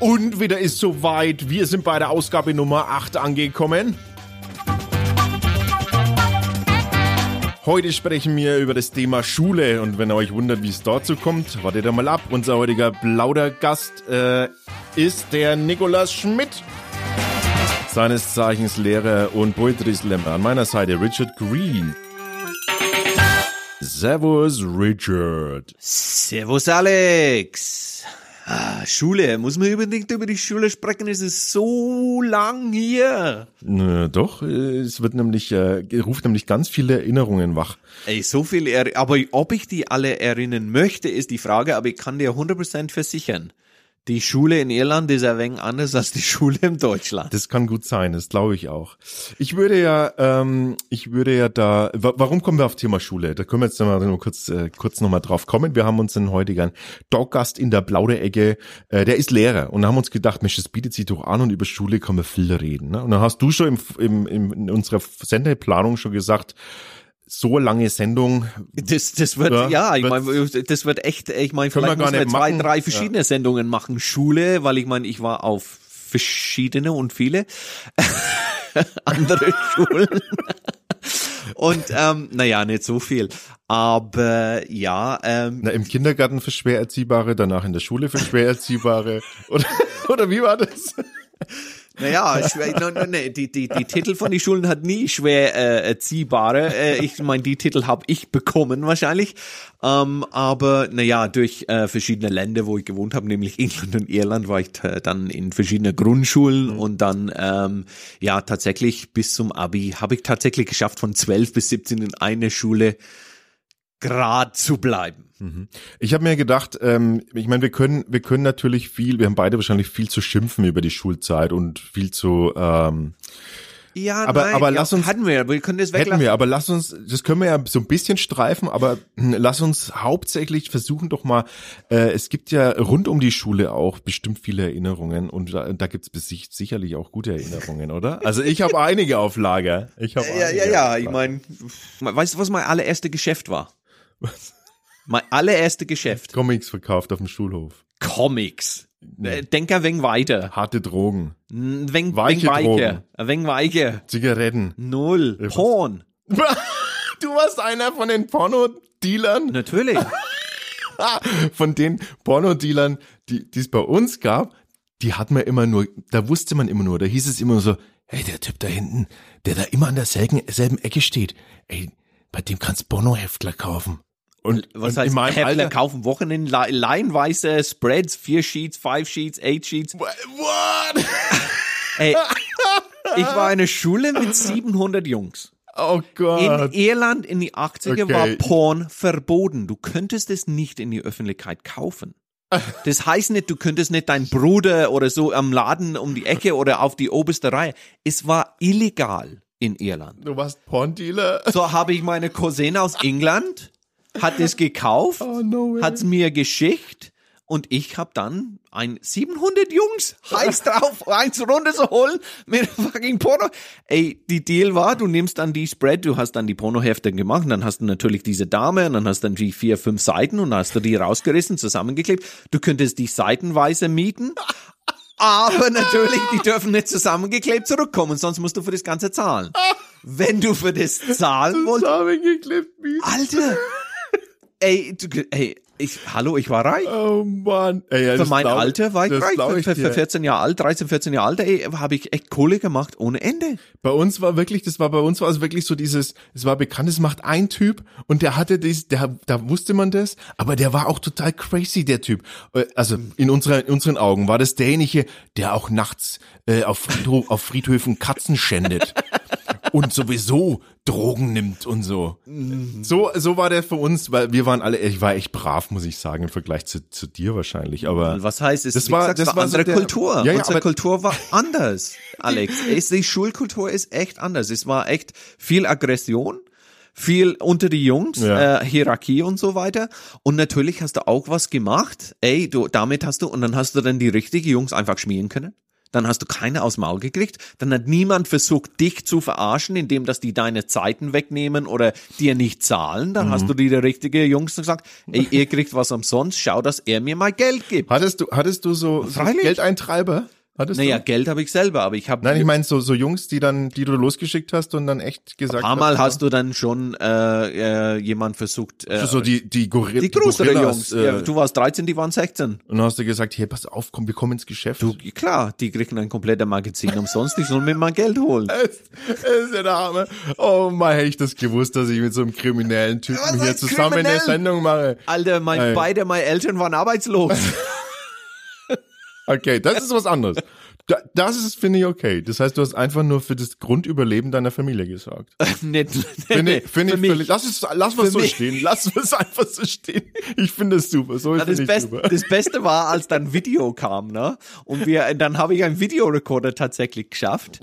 Und wieder ist soweit. Wir sind bei der Ausgabe Nummer 8 angekommen. Heute sprechen wir über das Thema Schule und wenn ihr euch wundert, wie es dazu kommt, wartet mal ab. Unser heutiger Plaudergast äh, ist der Nikolas Schmidt. Seines Zeichens Lehrer und Poetry Slammer. An meiner Seite Richard Green. Servus Richard. Servus Alex. Ah, Schule, muss man unbedingt über die Schule sprechen? Es ist so lang hier. Äh, doch, es wird nämlich, äh, ruft nämlich ganz viele Erinnerungen wach. Ey, so viel, er aber ob ich die alle erinnern möchte, ist die Frage, aber ich kann dir 100% versichern. Die Schule in Irland ist ein wenig anders als die Schule in Deutschland. Das kann gut sein, das glaube ich auch. Ich würde ja, ähm, ich würde ja da, wa warum kommen wir auf Thema Schule? Da können wir jetzt mal kurz, äh, kurz noch mal drauf kommen. Wir haben uns einen heutigen Doggast in der Plauderecke, äh, der ist Lehrer und haben uns gedacht, Mensch, das bietet sich doch an und über Schule kann man viel reden. Ne? Und dann hast du schon im, im, im, in unserer Sendeplanung schon gesagt, so lange Sendung. Das, das wird, ja, ja ich meine, das wird echt, ich meine, vielleicht müssen wir zwei, machen. drei verschiedene ja. Sendungen machen. Schule, weil ich meine, ich war auf verschiedene und viele andere Schulen. Und ähm, naja, nicht so viel. Aber ja. Ähm, Na, Im Kindergarten für schwer Erziehbare, danach in der Schule für schwer Erziehbare. oder, oder wie war das? Naja, schwer, no, no, nee, die, die, die Titel von den Schulen hat nie schwer äh, erziehbare. Äh, ich meine, die Titel habe ich bekommen wahrscheinlich. Ähm, aber naja, durch äh, verschiedene Länder, wo ich gewohnt habe, nämlich England und Irland, war ich dann in verschiedene Grundschulen mhm. und dann ähm, ja tatsächlich bis zum Abi habe ich tatsächlich geschafft, von 12 bis 17 in einer Schule grad zu bleiben. Mhm. Ich habe mir gedacht, ähm, ich meine, wir können, wir können natürlich viel, wir haben beide wahrscheinlich viel zu schimpfen über die Schulzeit und viel zu ähm, ja, aber, nein, aber lass uns, hatten wir, wir können das weglassen. Hätten wir, aber lass uns, das können wir ja so ein bisschen streifen, aber hm, lass uns hauptsächlich versuchen doch mal, äh, es gibt ja rund um die Schule auch bestimmt viele Erinnerungen und da, da gibt es sicherlich auch gute Erinnerungen, oder? Also ich habe einige auf Lager. Ich habe Ja, ja, ja, ich meine, weißt du, was mein allererste Geschäft war? Was? Mein allererste Geschäft. Comics verkauft auf dem Schulhof. Comics. Nee. Denk ein wenig weiter. Harte Drogen. Ein wenig, Weiche wenig Drogen. Ein wenig weiche. Zigaretten. Null. Ja, Porn. Du warst einer von den Pornodealern? Natürlich. von den Pornodealern, die es bei uns gab, die hat man immer nur, da wusste man immer nur, da hieß es immer so, hey, der Typ da hinten, der da immer an derselben selben Ecke steht, ey, bei dem kannst Pornoheftler kaufen. Und was und heißt, Händler Alter, kaufen Wochenenden laienweise Spreads, vier Sheets, five Sheets, eight Sheets. What? Ey, ich war in einer Schule mit 700 Jungs. Oh Gott. In Irland in die 80er okay. war Porn verboten. Du könntest es nicht in die Öffentlichkeit kaufen. Das heißt nicht, du könntest nicht deinen Bruder oder so am Laden um die Ecke oder auf die oberste Reihe. Es war illegal in Irland. Du warst Porndealer. So habe ich meine Cousine aus England hat es gekauft, oh, no hat es mir geschickt und ich habe dann ein 700 Jungs heiß drauf, eins runterzuholen mit fucking Porno. Ey, die Deal war, du nimmst dann die Spread, du hast dann die Pornohefte gemacht, und dann hast du natürlich diese Dame und dann hast du dann die vier, fünf Seiten und dann hast du die rausgerissen, zusammengeklebt. Du könntest die seitenweise mieten, aber natürlich, die dürfen nicht zusammengeklebt zurückkommen, sonst musst du für das Ganze zahlen. Wenn du für das zahlen wolltest. Zusammengeklebt mieten. Alter! Ey, du, ey, ich, hallo, ich war reich. Oh Mann. Ey, ja, für mein glaub, Alter war ich reich. Ich für, für 14 Jahre alt, 13, 14 Jahre alt, ey, habe ich echt Kohle gemacht ohne Ende. Bei uns war wirklich, das war bei uns war es wirklich so dieses, es war bekannt, es macht ein Typ und der hatte das, der, da wusste man das, aber der war auch total crazy, der Typ. Äh, also in, unserer, in unseren Augen war das derjenige, der auch nachts äh, auf, Friedhof, auf Friedhöfen Katzen schändet. und sowieso Drogen nimmt und so. So, so war der für uns, weil wir waren alle, ich war echt brav, muss ich sagen, im Vergleich zu, zu dir wahrscheinlich. Aber was heißt es? Das war, gesagt, das war andere so der, Kultur. Ja, ja, Unsere Kultur war anders, Alex. Es, die Schulkultur ist echt anders. Es war echt viel Aggression viel unter die Jungs, ja. äh, Hierarchie und so weiter. Und natürlich hast du auch was gemacht. Ey, du, damit hast du, und dann hast du dann die richtigen Jungs einfach schmieren können. Dann hast du keine aus dem Maul gekriegt, dann hat niemand versucht, dich zu verarschen, indem dass die deine Zeiten wegnehmen oder dir nicht zahlen, dann Mhm. hast du die der richtige Jungs gesagt, ey, ihr kriegt was umsonst, schau, dass er mir mal Geld gibt. Hattest du, hattest du so, so. Geldeintreiber? Hattest Naja, du? Geld habe ich selber, aber ich habe Nein, ich meine so, so Jungs, die dann, die du losgeschickt hast und dann echt gesagt ein paar Mal hast, du dann schon äh, äh, jemand versucht, äh, so die, die, Gorilla, die größere Gorillas, Jungs. Äh, ja, du warst 13, die waren 16. und dann hast du gesagt, hey, pass auf, komm, wir kommen ins Geschäft. Du, klar, die kriegen ein kompletter Magazin umsonst, die sollen mir mal Geld holen. Es, es ist der Hammer. Oh mein, hätte ich das gewusst, dass ich mit so einem kriminellen Typen Was hier zusammen eine kriminell? Sendung mache. Alter, mein, Ey. beide meine Eltern waren arbeitslos. Okay, das ist was anderes. Da, das ist, finde ich, okay. Das heißt, du hast einfach nur für das Grundüberleben deiner Familie gesorgt. nicht, Finde ich, finde für ich völlig, lass es, lass was so mich. stehen. Lass es einfach so stehen. Ich finde es super. So finde das, ich Best, super. das Beste war, als dann Video kam, ne? Und wir, dann habe ich einen Videorekorder tatsächlich geschafft.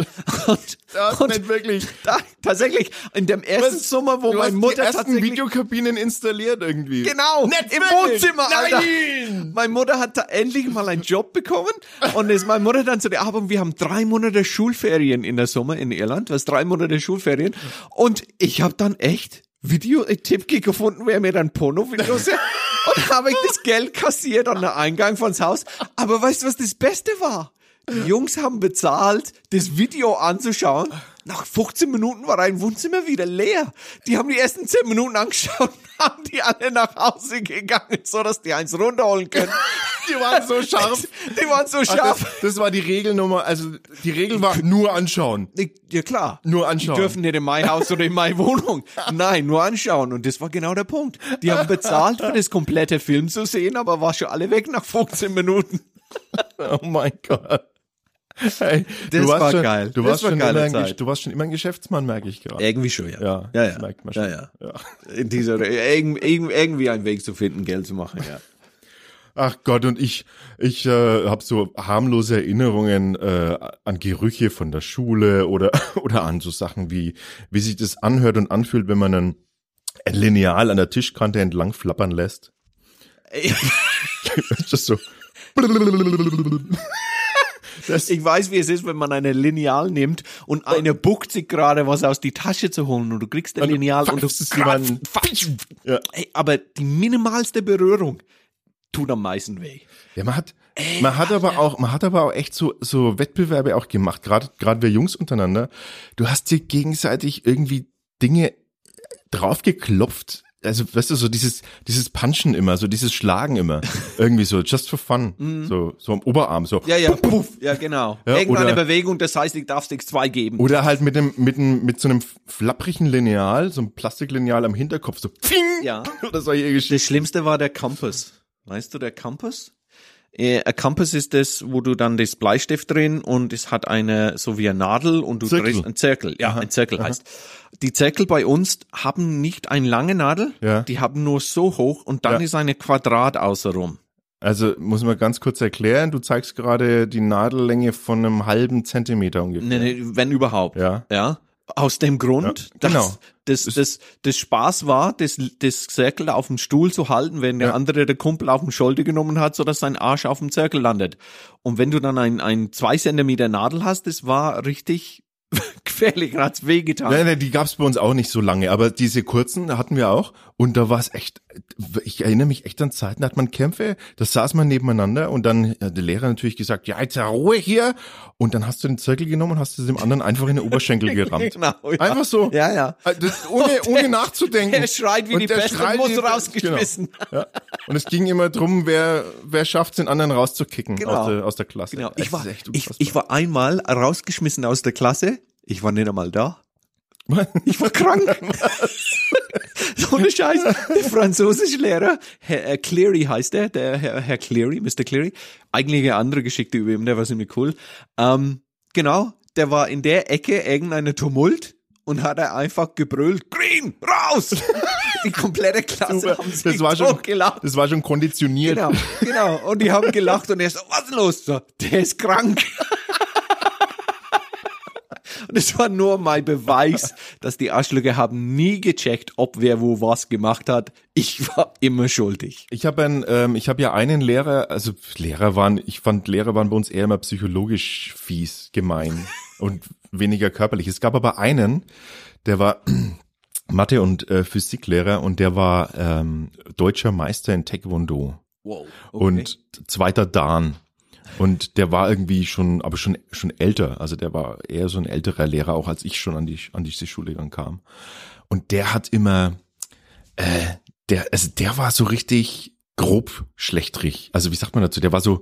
Und, Das ist und nicht wirklich. da, tatsächlich in dem ersten Sommer, wo Du meine Mutter die ersten tatsächlich Videokabinen installiert irgendwie. Genau, Nicht im wirklich. Wohnzimmer, Alter. Nein! Meine Mutter hat da endlich mal einen Job bekommen und ist meine Mutter dann zu der Arbeit, wir haben drei Monate Schulferien in der Sommer in Irland, was drei Monate Schulferien und ich habe dann echt Video-Tipp gefunden, wer mir dann Porno-Videos und habe ich das Geld kassiert an der Eingang vons Haus. Aber weißt du, was das Beste war? Die Jungs haben bezahlt, das Video anzuschauen. Nach 15 Minuten war ein Wohnzimmer wieder leer. Die haben die ersten 10 Minuten angeschaut und haben die alle nach Hause gegangen, so dass die eins runterholen können. Die waren so scharf. Die waren so Ach, scharf. das, das war die Regelnummer. Also die Regel war nur anschauen. Ja klar. Nur anschauen. Die dürfen nicht in mein Haus oder in meine Wohnung. Nein, nur anschauen. Und das war genau der Punkt. Die haben bezahlt, für das komplette Film zu sehen, aber war schon alle weg nach 15 Minuten. Oh mein Gott. Hey, Das du warst war schon, geil. Du warst, war schon geile immer ein, du warst schon immer ein Geschäftsmann, merke ich gerade. Irgendwie schon, ja. Ja, ja, ja. merkt man schon. ja. Ja. In dieser, irg- irg- irgendwie einen Weg zu finden, Geld zu machen, ja. Ach Gott, und ich, ich äh, habe so harmlose Erinnerungen äh, an Gerüche von der Schule oder oder an so Sachen wie wie sich das anhört und anfühlt, wenn man ein, ein Lineal an der Tischkante entlang flappern lässt. das ist so. Das, Ich weiß, wie es ist, wenn man eine Lineal nimmt und eine buckt sich gerade was aus die Tasche zu holen und du kriegst ein Lineal und du pfeifst es jemanden. Ja. Ey, aber die minimalste Berührung tut am meisten weh. Ja, man hat, man hat aber auch, man hat aber auch echt so, so Wettbewerbe auch gemacht, gerade, gerade wir Jungs untereinander. Du hast dir gegenseitig irgendwie Dinge draufgeklopft. Also, weißt du, so dieses, dieses Punchen immer, so dieses Schlagen immer. Irgendwie so, just for fun. So, so am Oberarm, so. Ja, ja, puff, ja, genau. Ja, Irgendeine oder- Bewegung, das heißt, ich darf dir zwei geben. Oder halt mit dem, mit dem, mit so einem flapprigen Lineal, so einem Plastiklineal am Hinterkopf, so, pfing! Ja. Oder solche Geschichten. Das Schlimmste war der Campus. Weißt du, der Campus? Äh, Ein Campus ist das, wo du dann das Bleistift drin und es hat eine, so wie eine Nadel und du Zirkel. drehst, ein Zirkel, ja, ein Zirkel heißt. Die Zirkel bei uns haben nicht eine lange Nadel, Ja. die haben nur so hoch und dann Ja. ist eine Quadrat außenrum. Also, muss man ganz kurz erklären, du zeigst gerade die Nadellänge von einem halben Zentimeter ungefähr. Nee, nee, wenn überhaupt. Ja. Ja. Aus dem Grund, Ja, genau. dass das, das, das Spaß war, das, das Zirkel auf dem Stuhl zu halten, wenn der Ja. andere der Kumpel auf dem Schulter genommen hat, so dass sein Arsch auf dem Zirkel landet. Und wenn du dann ein, ein zwei Zentimeter Nadel hast, das war richtig gefährlich, hat's wehgetan. Nein, nein, die gab's bei uns auch nicht so lange, aber diese kurzen hatten wir auch und da war es echt, ich erinnere mich echt an Zeiten, da hat man Kämpfe, da saß man nebeneinander und dann hat der Lehrer natürlich gesagt, ja, jetzt Ruhe hier und dann hast du den Zirkel genommen und hast es dem anderen einfach in den Oberschenkel gerammt. Genau, ja. Einfach so. Ja, ja. Äh, Das, ohne, ohne nachzudenken. Er schreit wie Und die der schreit und wie muss rausgeschmissen. Genau. Ja. Und es ging immer drum, wer, wer schafft's, den anderen rauszukicken Genau. aus, der, aus der Klasse. Genau. Ich war, ich, ich war einmal rausgeschmissen aus der Klasse. Ich war nicht einmal da. Ich war krank. so eine Scheiß. Der französische Lehrer, Herr äh, Cleary heißt er, der Herr, Herr Cleary, Mr. Cleary. Eigentlich eine andere Geschichte über ihn, der war ziemlich cool. Ähm, genau, der war in der Ecke irgendeine Tumult und hat er einfach gebrüllt, Green, raus! Die komplette Klasse Super. haben sich das war schon, totgelacht. das war schon konditioniert. Genau, genau. Und die haben gelacht und er so, was ist los? So, der ist krank. Das war nur mein Beweis, dass die Arschlöcher haben nie gecheckt, ob wer wo was gemacht hat. Ich war immer schuldig. Ich habe ein, ähm, ich habe ja einen Lehrer, also Lehrer waren, ich fand Lehrer waren bei uns eher immer psychologisch fies, gemein und weniger körperlich. Es gab aber einen, der war Mathe- und äh, Physiklehrer und der war ähm, deutscher Meister in Taekwondo Wow. und zweiter Dan. Und der war irgendwie schon, aber schon, schon älter. Also der war eher so ein älterer Lehrer, auch als ich schon an die, an diese Schule dann kam. Und der hat immer, äh, der, also der war so richtig grob schlechtrig. Also wie sagt man dazu? Der war so,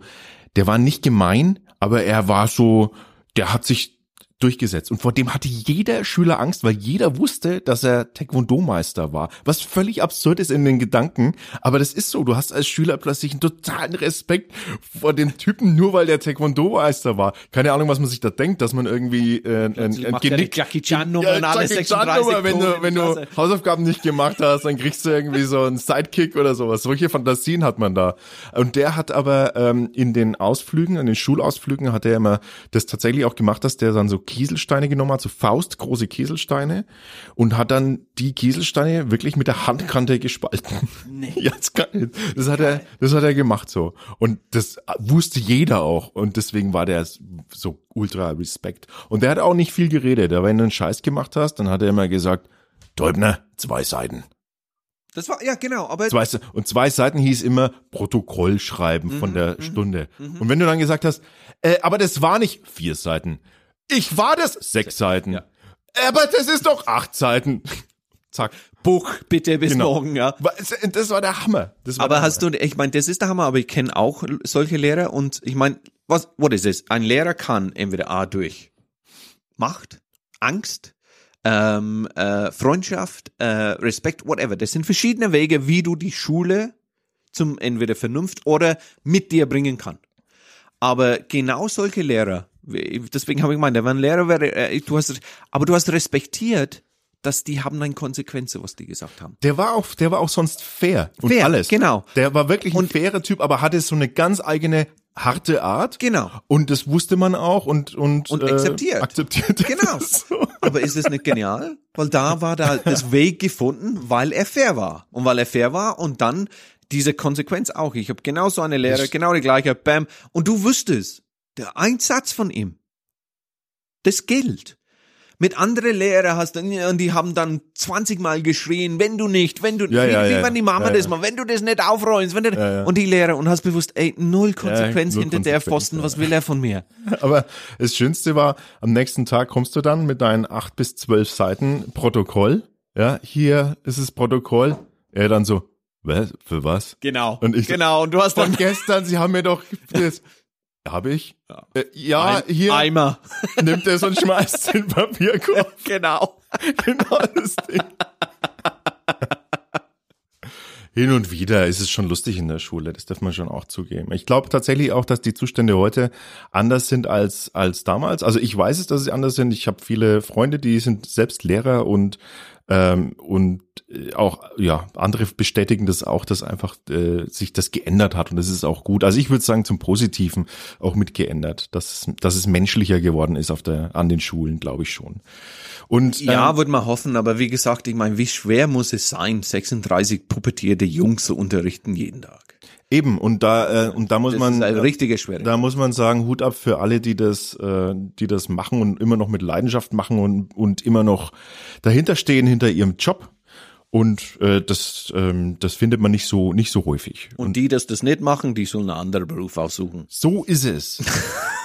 der war nicht gemein, aber er war so, der hat sich durchgesetzt. Und vor dem hatte jeder Schüler Angst, weil jeder wusste, dass er Taekwondo-Meister war. Was völlig absurd ist in den Gedanken. Aber das ist so. Du hast als Schüler plötzlich einen totalen Respekt vor dem Typen, nur weil der Taekwondo-Meister war. Keine Ahnung, was man sich da denkt, dass man irgendwie äh, ein, ein er die Jackie Chan-Nummer alle Jackie 36 Chan-Nummer, wenn du, wenn du. Hausaufgaben nicht gemacht hast, dann kriegst du irgendwie so einen Sidekick oder sowas. Solche Fantasien hat man da. Und der hat aber ähm, in den Ausflügen, in den Schulausflügen hat er immer das tatsächlich auch gemacht, dass der dann so Kieselsteine genommen hat, so faustgroße Kieselsteine und hat dann die Kieselsteine wirklich mit der Handkante gespalten. Nee. Ja, das, kann, das hat er, das hat er gemacht so. Und das wusste jeder auch. Und deswegen war der so ultra Respekt. Und der hat auch nicht viel geredet. Aber wenn du einen Scheiß gemacht hast, dann hat er immer gesagt, Däubner, zwei Seiten. Das war, ja, genau, aber Zwei, und zwei Seiten hieß immer Protokoll schreiben von der Stunde. Und wenn du dann gesagt hast, äh, aber das war nicht vier Seiten. Ich war das sechs Seiten. ja. Aber das ist doch acht Seiten. Zack. Buch bitte bis Genau. morgen, ja. Das war der Hammer. War Aber der hast du, ich meine, das ist der Hammer, aber ich kenne auch solche Lehrer und ich meine, was, what is this? Ein Lehrer kann entweder A durch Macht, Angst, ähm, äh, Freundschaft, äh, Respekt, whatever. Das sind verschiedene Wege, wie du die Schule zum entweder Vernunft oder mit dir bringen kann. Aber genau solche Lehrer, deswegen habe ich gemeint, wenn ein Lehrer wäre, äh, du hast, aber du hast respektiert, dass die haben dann Konsequenzen, was die gesagt haben. Der war auch, der war auch sonst fair und Fair, alles. genau. Der war wirklich ein fairer Typ, aber hatte so eine ganz eigene harte Art. Genau. Und das wusste man auch und und, Und äh, akzeptiert. akzeptiert. Genau. So. Aber ist das nicht genial? Weil da war da das Weg gefunden, weil er fair war. Und weil er fair war und dann diese Konsequenz auch. Ich habe genau so eine Lehre, genau die gleiche, bam. Und du wüsstest, der Einsatz von ihm, das gilt. Mit anderen Lehrern hast du, und die haben dann 20 Mal geschrien, wenn du nicht, wenn du, Ja, wie, ja, wie ja. wenn die Mama Ja, das mal, wenn du das nicht aufräumst, wenn du, und die Lehrer, und hast bewusst, ey, null Konsequenz null hinter der Konsequenz, Pfosten, ja. was will er von mir? Aber das Schönste war, am nächsten Tag kommst du dann mit deinen acht bis zwölf Seiten Protokoll. Ja, hier ist das Protokoll. Er dann so, was, für was? Genau. Und ich genau, und du hast Von dann gestern, Sie haben mir doch das. Habe ich? Ja, äh, ja Ein hier Eimer. nimmt es und schmeißt den Papierkorb. Genau. genau das Ding. Hin und wieder ist es schon lustig in der Schule, das darf man schon auch zugeben. Ich glaube tatsächlich auch, dass die Zustände heute anders sind als als damals. Also ich weiß es, dass sie anders sind. Ich habe viele Freunde, die sind selbst Lehrer und ähm, und äh, auch ja andere bestätigen das auch, dass einfach äh, sich das geändert hat und das ist auch gut. Also ich würde sagen zum Positiven auch mit geändert, dass es, dass es menschlicher geworden ist auf der an den Schulen, glaube ich schon. Und Ja, ähm, würde man hoffen, aber wie gesagt, ich meine, wie schwer muss es sein, 36 puppetierte Jungs zu unterrichten jeden Tag? Eben, und da, äh, und da muss Das man, ist eine richtige Schwere. da muss man sagen, Hut ab für alle, die das, äh, die das machen und immer noch mit Leidenschaft machen und, und immer noch dahinter stehen, hinter ihrem Job. Und äh, das, ähm, das findet man nicht so, nicht so häufig. Und die, das das nicht machen, die sollen einen anderen Beruf aussuchen. So ist es.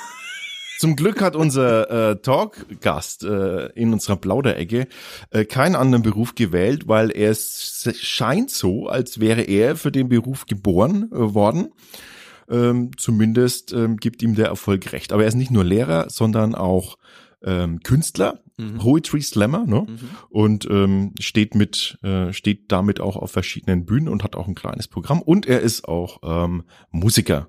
Zum Glück hat unser äh, Talkgast äh, in unserer Plauderecke äh, keinen anderen Beruf gewählt, weil er es scheint so, als wäre er für den Beruf geboren äh, worden. Ähm, zumindest ähm, gibt ihm der Erfolg recht. Aber er ist nicht nur Lehrer, sondern auch ähm, Künstler, Poetry Slammer, ne? Und ähm, steht mit, äh, steht damit auch auf verschiedenen Bühnen und hat auch ein kleines Programm. Und er ist auch ähm, Musiker.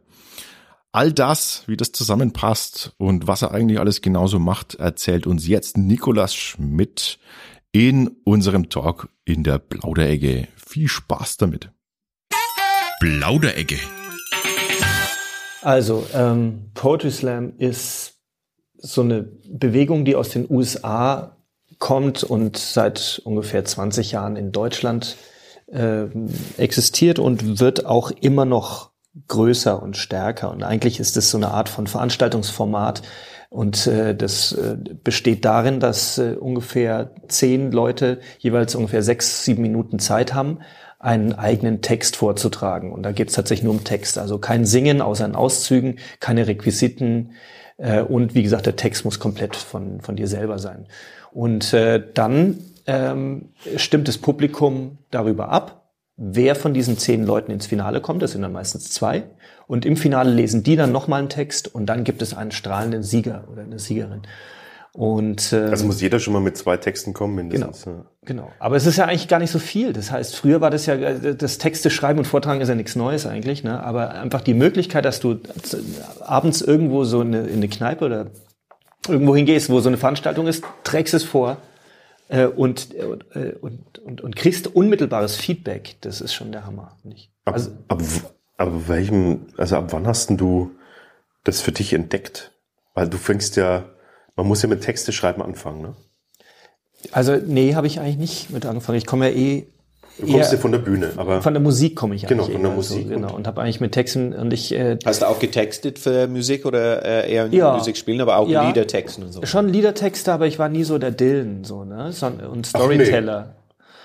All das, wie das zusammenpasst und was er eigentlich alles genauso macht, erzählt uns jetzt Nikolas Schmidt in unserem Talk in der Plauderecke. Viel Spaß damit. Plauderecke. Also, ähm, Poetry Slam ist so eine Bewegung, die aus den USA kommt und seit ungefähr 20 Jahren in Deutschland äh, existiert und wird auch immer noch größer und stärker. Und eigentlich ist es so eine Art von Veranstaltungsformat. Und äh, das äh, besteht darin, dass äh, ungefähr zehn Leute jeweils ungefähr sechs, sieben Minuten Zeit haben, einen eigenen Text vorzutragen. Und da geht es tatsächlich nur um Text. Also kein Singen außer in Auszügen, keine Requisiten. Äh, und wie gesagt, der Text muss komplett von, von dir selber sein. Und äh, dann ähm, stimmt das Publikum darüber ab, wer von diesen zehn Leuten ins Finale kommt. Das sind dann meistens zwei. Und im Finale lesen die dann nochmal einen Text und dann gibt es einen strahlenden Sieger oder eine Siegerin. Und, äh, also muss jeder schon mal mit zwei Texten kommen, mindestens. Genau, ja. genau. Aber es ist ja eigentlich gar nicht so viel. Das heißt, früher war das ja, das Texte schreiben und vortragen ist ja nichts Neues eigentlich. Ne? Aber einfach die Möglichkeit, dass du abends irgendwo so in eine, in eine Kneipe oder irgendwo hingehst, wo so eine Veranstaltung ist, trägst es vor und, äh, und, und, und kriegst unmittelbares Feedback. Das ist schon der Hammer. Nicht? Also, ab, ab, ab welchem, also ab wann hast du das für dich entdeckt? Weil du fängst ja, man muss ja mit Texte schreiben anfangen, ne? Also nee, habe ich eigentlich nicht mit angefangen. Ich komme ja eh Du kommst ja von der Bühne, aber von der Musik komme ich genau, eigentlich. Genau, von der Musik. So, genau und habe eigentlich mit Texten und ich. Äh, Hast du auch getextet für Musik oder äh, eher ja, Musik spielen, aber auch ja, Liedertexten und so? Schon Liedertexte, aber ich war nie so der Dillen so ne und Storyteller.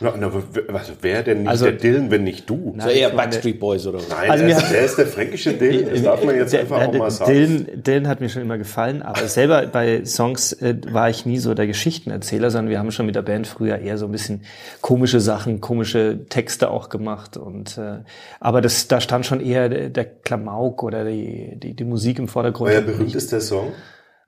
Na, na, was wäre denn nicht also, der Dylan, wenn nicht du? Nein, so eher Backstreet Boys oder was? Nein, also der, ist, der ist der fränkische Dylan, das darf man jetzt der, einfach auch mal sagen. Dylan, Dylan hat mir schon immer gefallen, aber selber bei Songs äh, war ich nie so der Geschichtenerzähler, sondern wir haben schon mit der Band früher eher so ein bisschen komische Sachen, komische Texte auch gemacht. Und äh, aber das, da stand schon eher der, der Klamauk oder die, die, die Musik im Vordergrund. Euer berühmtester Song?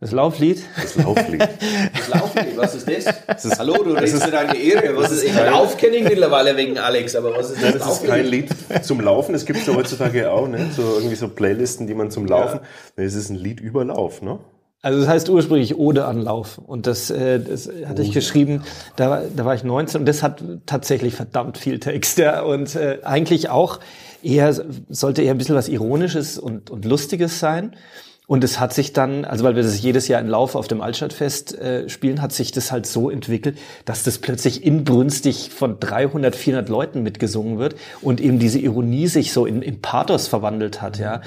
Das Lauflied? Das Lauflied. Das Lauflied, was ist das? das ist, Hallo, du redest mit einer Ehre. Was ist, ich Lauf kenne ich mittlerweile wegen Alex, aber was ist das? Das ist kein Lied zum Laufen. Es gibt ja heutzutage auch, ne? So irgendwie so Playlisten, die man zum Laufen. Ja. Es ist ein Lied über Lauf, ne? Also das heißt ursprünglich Ode an Lauf. Und das, äh, das hatte ich geschrieben, da, da war ich 19 und das hat tatsächlich verdammt viel Text. Ja. Und äh, eigentlich auch eher, sollte eher ein bisschen was Ironisches und, und Lustiges sein. Und es hat sich dann, also weil wir das jedes Jahr im Lauf auf dem Altstadtfest äh, spielen, hat sich das halt so entwickelt, dass das plötzlich inbrünstig von 300, 400 Leuten mitgesungen wird und eben diese Ironie sich so in, in Pathos verwandelt hat, ja.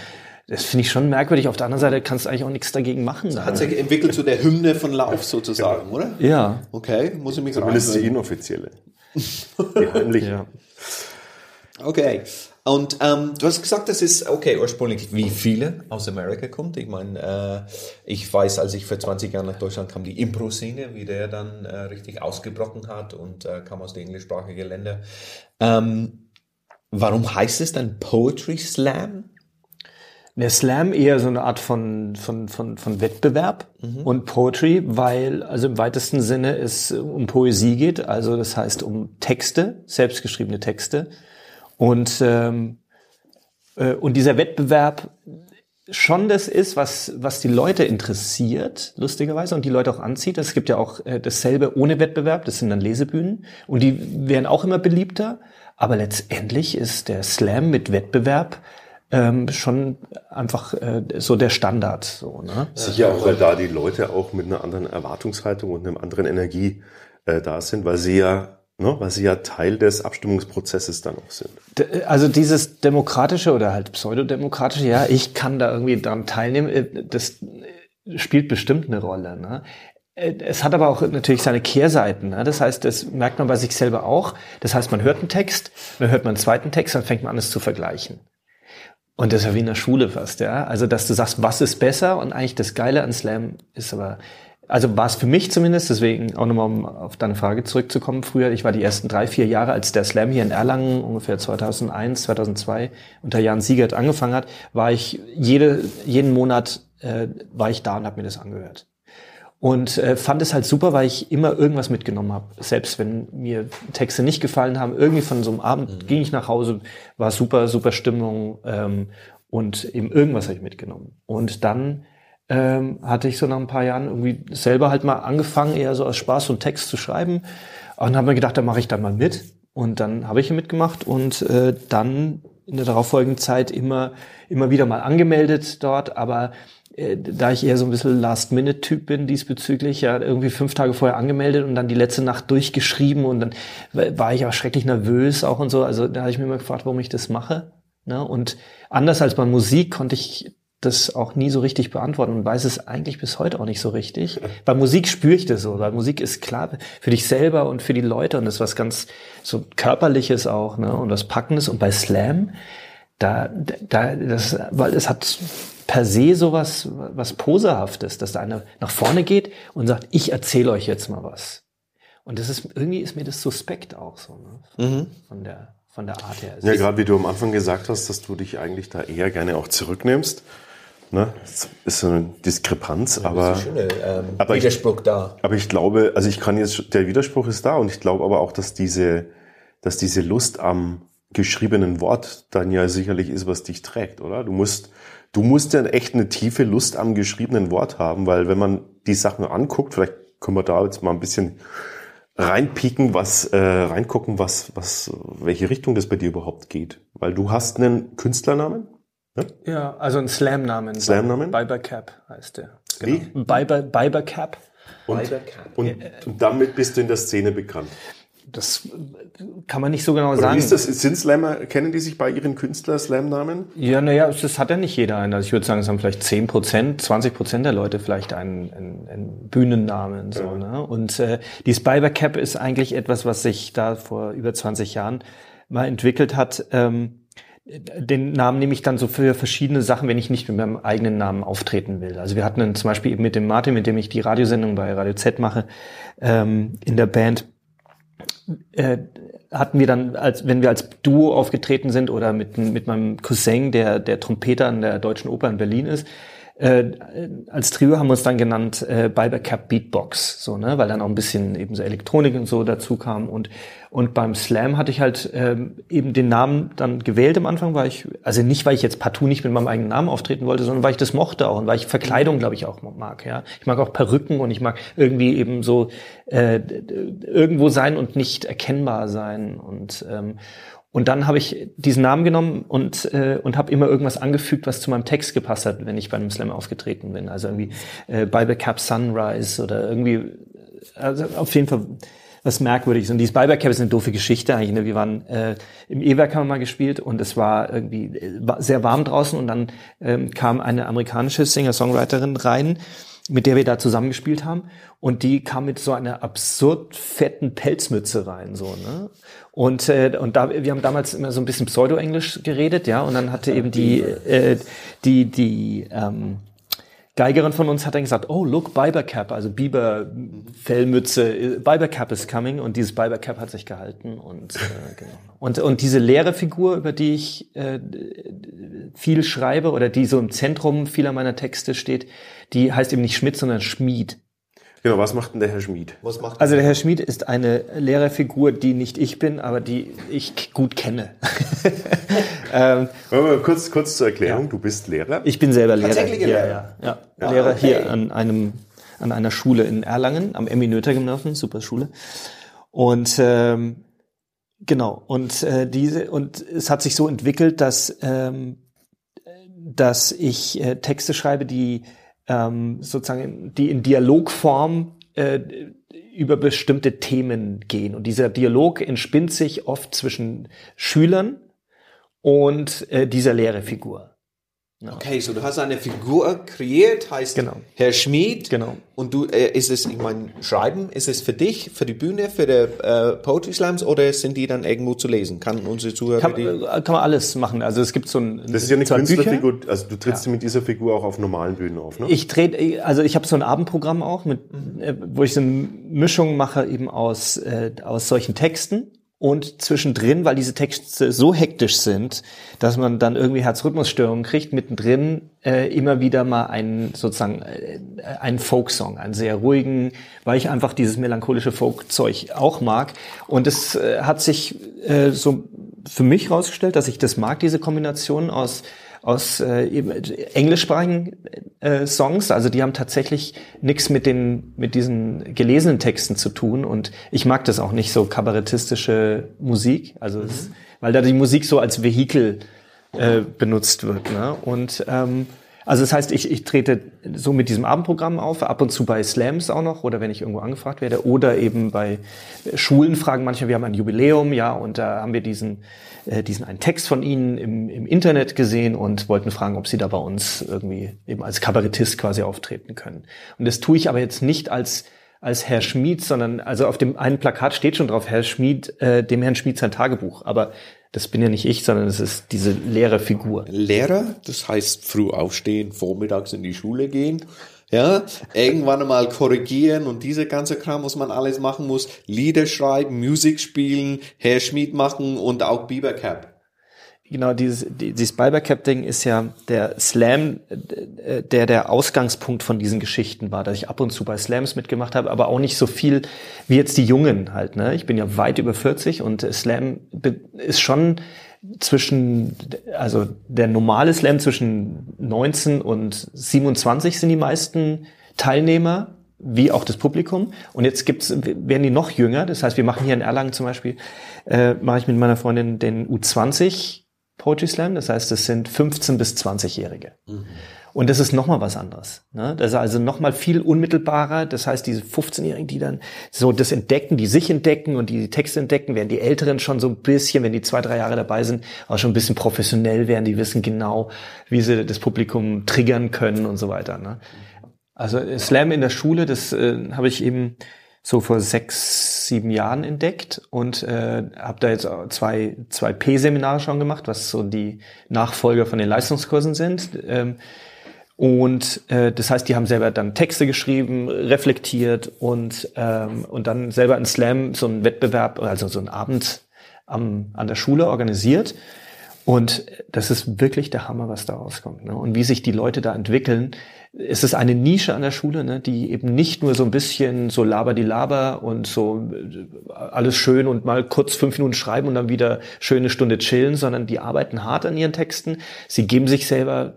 Das finde ich schon merkwürdig. Auf der anderen Seite kannst du eigentlich auch nichts dagegen machen. Das hat sich entwickelt zu der Hymne von Lauf sozusagen, ja. oder? Ja. Okay, muss ich mich Zumindest die inoffizielle. Die heimliche. Ja. Okay. Und ähm, du hast gesagt, das ist, okay, ursprünglich, wie viele aus Amerika kommt. Ich meine, äh, ich weiß, als ich vor 20 Jahren nach Deutschland kam, die Impro-Szene, wie der dann äh, richtig ausgebrochen hat und äh, kam aus den englischsprachigen Ländern. Ähm, warum heißt es dann Poetry Slam? Der Slam eher so eine Art von, von, von, von Wettbewerb mhm. und Poetry, weil also im weitesten Sinne es um Poesie geht, also das heißt um Texte, selbstgeschriebene Texte und, ähm, äh, und dieser Wettbewerb schon das ist, was, was die Leute interessiert, lustigerweise, und die Leute auch anzieht. Es gibt ja auch äh, dasselbe ohne Wettbewerb, das sind dann Lesebühnen, und die werden auch immer beliebter. Aber letztendlich ist der Slam mit Wettbewerb ähm, schon einfach äh, so der Standard. So, ne? Sicher auch, weil da die Leute auch mit einer anderen Erwartungshaltung und einer anderen Energie äh, da sind, weil sie ja ne, weil sie ja Teil des Abstimmungsprozesses dann auch sind. Also dieses demokratische oder halt pseudodemokratische, ja, ich kann da irgendwie dran teilnehmen, äh, das spielt bestimmt eine Rolle. Ne? Äh, es hat aber auch natürlich seine Kehrseiten. Ne? Das heißt, das merkt man bei sich selber auch. Das heißt, man hört einen Text, dann hört man einen zweiten Text, dann fängt man an, es zu vergleichen. Und das ist ja wie in der Schule fast, ja. Also, dass du sagst, was ist besser? Und eigentlich das Geile an Slam ist aber, also war es für mich zumindest, deswegen auch nochmal um auf deine Frage zurückzukommen, früher, ich war die ersten drei, vier Jahre, als der Slam hier in Erlangen ungefähr 2001, 2002 unter Jan Siegert angefangen hat, war ich jede, jeden Monat äh, war ich da und habe mir das angehört. Und äh, fand es halt super, weil ich immer irgendwas mitgenommen habe. Selbst wenn mir Texte nicht gefallen haben, irgendwie von so einem Abend mhm. ging ich nach Hause, war super, super Stimmung ähm, und eben irgendwas habe ich mitgenommen. Und dann ähm, hatte ich so nach ein paar Jahren irgendwie selber halt mal angefangen, eher so aus Spaß und Text zu schreiben. Und habe mir gedacht, da mache ich dann mal mit. Und dann habe ich hier mitgemacht und äh, dann in der darauffolgenden Zeit immer, immer wieder mal angemeldet dort. Aber äh, da ich eher so ein bisschen Last-Minute-Typ bin diesbezüglich, ja, irgendwie fünf Tage vorher angemeldet und dann die letzte Nacht durchgeschrieben und dann war ich auch schrecklich nervös auch und so. Also da habe ich mir mal gefragt, warum ich das mache. Ne? Und anders als bei Musik konnte ich das auch nie so richtig beantworten und weiß es eigentlich bis heute auch nicht so richtig. Bei Musik spüre ich das so, weil Musik ist klar für dich selber und für die Leute und das ist was ganz so körperliches auch, ne? Und was packendes und bei Slam da da das weil es hat per se sowas was posehaftes, dass da einer nach vorne geht und sagt, ich erzähle euch jetzt mal was. Und das ist irgendwie ist mir das suspekt auch so, ne? Von, mhm. von der von der Art her. Es ja, gerade wie du am Anfang gesagt hast, dass du dich eigentlich da eher gerne auch zurücknimmst. Ne? Das ist so eine Diskrepanz, ja, aber, schöne, ähm, aber Widerspruch ich, da. Aber ich glaube, also ich kann jetzt, der Widerspruch ist da und ich glaube aber auch, dass diese, dass diese Lust am geschriebenen Wort dann ja sicherlich ist, was dich trägt, oder? Du musst, du musst ja echt eine tiefe Lust am geschriebenen Wort haben, weil wenn man die Sachen anguckt, vielleicht können wir da jetzt mal ein bisschen reinpieken, was äh, reingucken, was was welche Richtung das bei dir überhaupt geht, weil du hast einen Künstlernamen. Ja, ja also einen Slam-Namen. Slam-Namen. Biber Cap heißt der. Genau. Wie? Biber, Biber Cap. Und, und, und damit bist du in der Szene bekannt. Das kann man nicht so genau Oder sagen. Wie ist das? Sind Slammer, kennen die sich bei ihren Künstler-Slam-Namen? Ja, naja, das hat ja nicht jeder einen. Also ich würde sagen, es haben vielleicht 10 Prozent, 20 Prozent der Leute vielleicht einen, einen, einen Bühnennamen. So, ja. ne? Und äh, die Spiber Cap ist eigentlich etwas, was sich da vor über 20 Jahren mal entwickelt hat. Ähm, den Namen nehme ich dann so für verschiedene Sachen, wenn ich nicht mit meinem eigenen Namen auftreten will. Also wir hatten dann zum Beispiel eben mit dem Martin, mit dem ich die Radiosendung bei Radio Z mache, ähm, in der Band, äh, hatten wir dann, als wenn wir als Duo aufgetreten sind oder mit, mit meinem Cousin, der der Trompeter an der Deutschen Oper in Berlin ist, äh, als Trio haben wir uns dann genannt äh, Cap Beatbox, so ne, weil dann auch ein bisschen eben so Elektronik und so dazu kam und und beim Slam hatte ich halt ähm, eben den Namen dann gewählt am Anfang, weil ich also nicht weil ich jetzt partout nicht mit meinem eigenen Namen auftreten wollte, sondern weil ich das mochte auch und weil ich Verkleidung glaube ich auch mag, ja. Ich mag auch Perücken und ich mag irgendwie eben so äh, irgendwo sein und nicht erkennbar sein und ähm, und dann habe ich diesen Namen genommen und, äh, und habe immer irgendwas angefügt, was zu meinem Text gepasst hat, wenn ich bei einem Slam aufgetreten bin. Also irgendwie äh, Bible Cap Sunrise oder irgendwie, also auf jeden Fall was Merkwürdiges. Und dieses Bible Cap ist eine doofe Geschichte eigentlich. Ne? Wir waren äh, im E-Werk haben wir mal gespielt und es war irgendwie äh, sehr warm draußen und dann ähm, kam eine amerikanische Singer-Songwriterin rein mit der wir da zusammengespielt haben. Und die kam mit so einer absurd fetten Pelzmütze rein, so, ne? Und, äh, und da, wir haben damals immer so ein bisschen Pseudo-Englisch geredet, ja, und dann hatte eben die, äh, die, die, ähm, Geigerin von uns hat dann gesagt, oh, look, Biber Cap, also Biber Fellmütze, Biber Cap is coming und dieses Biber Cap hat sich gehalten und, äh, genau. und, und diese leere Figur, über die ich äh, viel schreibe oder die so im Zentrum vieler meiner Texte steht, die heißt eben nicht Schmidt, sondern Schmied. Genau, was macht denn der Herr Schmied? Was macht also der Herr Schmied ist eine Lehrerfigur, die nicht ich bin, aber die ich gut kenne. ähm, kurz, kurz zur Erklärung, ja. du bist Lehrer? Ich bin selber Lehrer. Tatsächlich Lehrer? Ja, ja, ja. Lehrer okay. hier an einem an einer Schule in Erlangen, am Emmy Noether Gymnasium, super Schule. Und ähm, genau, und äh, diese, und es hat sich so entwickelt, dass, ähm, dass ich äh, Texte schreibe, die ähm, sozusagen, die in Dialogform äh, über bestimmte Themen gehen. Und dieser Dialog entspinnt sich oft zwischen Schülern und äh, dieser Lehrerfigur. Ja. Okay, so du hast eine Figur kreiert, heißt genau. Herr Schmid. Genau. Und du, äh, ist es, ich meine, Schreiben, ist es für dich, für die Bühne, für die äh, Poetry Slams oder sind die dann irgendwo zu lesen? Kann unsere Zuhörer kann, die? Äh, kann man alles machen. Also es gibt so ein Das ist ja eine Künstlerfigur, also du trittst ja. mit dieser Figur auch auf normalen Bühnen auf, ne? Ich trete, also ich habe so ein Abendprogramm auch, mit, mhm. äh, wo ich so eine Mischung mache eben aus, äh, aus solchen Texten und zwischendrin, weil diese Texte so hektisch sind, dass man dann irgendwie Herzrhythmusstörungen kriegt, mittendrin äh, immer wieder mal einen sozusagen äh, einen Folksong, einen sehr ruhigen, weil ich einfach dieses melancholische Folkzeug auch mag. Und es äh, hat sich äh, so für mich rausgestellt, dass ich das mag, diese Kombination aus aus äh, englischsprachigen äh, Songs. Also die haben tatsächlich nichts mit den mit diesen gelesenen Texten zu tun. Und ich mag das auch nicht so kabarettistische Musik. Also mhm. es, weil da die Musik so als Vehikel äh, benutzt wird. Ne? Und ähm, Also das heißt, ich, ich trete so mit diesem Abendprogramm auf, ab und zu bei Slams auch noch oder wenn ich irgendwo angefragt werde oder eben bei Schulen fragen manchmal, wir haben ein Jubiläum, ja, und da haben wir diesen, äh, diesen einen Text von Ihnen im, im Internet gesehen und wollten fragen, ob Sie da bei uns irgendwie eben als Kabarettist quasi auftreten können. Und das tue ich aber jetzt nicht als als Herr Schmid, sondern also auf dem einen Plakat steht schon drauf Herr Schmid, äh, dem Herrn Schmid sein Tagebuch. Aber das bin ja nicht ich, sondern es ist diese Lehrerfigur. Lehrer, das heißt früh aufstehen, vormittags in die Schule gehen. Ja, irgendwann einmal korrigieren und diese ganze Kram, was man alles machen muss. Lieder schreiben, Musik spielen, Herr Schmied machen und auch Biebercap. Genau, dieses, dieses Balbercap-Ding ist ja der Slam, der der Ausgangspunkt von diesen Geschichten war, dass ich ab und zu bei Slams mitgemacht habe, aber auch nicht so viel wie jetzt die Jungen halt. Ne? Ich bin ja weit über 40 und Slam ist schon zwischen, also der normale Slam zwischen 19 und 27 sind die meisten Teilnehmer, wie auch das Publikum. Und jetzt gibt's, werden die noch jünger. Das heißt, wir machen hier in Erlangen zum Beispiel, äh, mache ich mit meiner Freundin den U20 Poetry Slam. Das heißt, es sind 15 bis 20-Jährige. Mhm. Und das ist nochmal was anderes. Ne? Das ist also nochmal viel unmittelbarer. Das heißt, diese 15-Jährigen, die dann so das entdecken, die sich entdecken und die Texte entdecken, werden die Älteren schon so ein bisschen, wenn die zwei, drei Jahre dabei sind, auch schon ein bisschen professionell werden. Die wissen genau, wie sie das Publikum triggern können und so weiter. Ne? Also Slam in der Schule, das äh, habe ich eben so vor sechs, sieben Jahren entdeckt und äh, habe da jetzt zwei, zwei P-Seminare schon gemacht, was so die Nachfolger von den Leistungskursen sind. Ähm, und äh, das heißt, die haben selber dann Texte geschrieben, reflektiert und, ähm, und dann selber in Slam so einen Wettbewerb, also so einen Abend am, an der Schule organisiert. Und das ist wirklich der Hammer, was da rauskommt. Ne? Und wie sich die Leute da entwickeln, es ist eine Nische an der Schule, ne, die eben nicht nur so ein bisschen so laber die laber und so äh, alles schön und mal kurz fünf Minuten schreiben und dann wieder schöne Stunde chillen, sondern die arbeiten hart an ihren Texten. Sie geben sich selber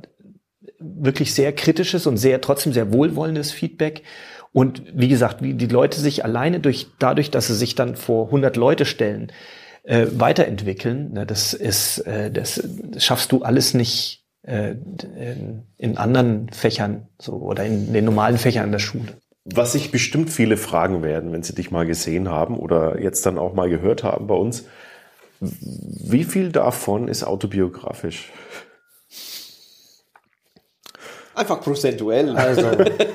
wirklich sehr kritisches und sehr trotzdem sehr wohlwollendes Feedback. Und wie gesagt, wie die Leute sich alleine durch dadurch, dass sie sich dann vor 100 Leute stellen, äh, weiterentwickeln, ne, das ist, äh, das, schaffst du alles nicht äh, in anderen Fächern so oder in den normalen Fächern in der Schule. Was sich bestimmt viele fragen werden, wenn sie dich mal gesehen haben oder jetzt dann auch mal gehört haben bei uns, wie viel davon ist autobiografisch? Einfach prozentuell. Also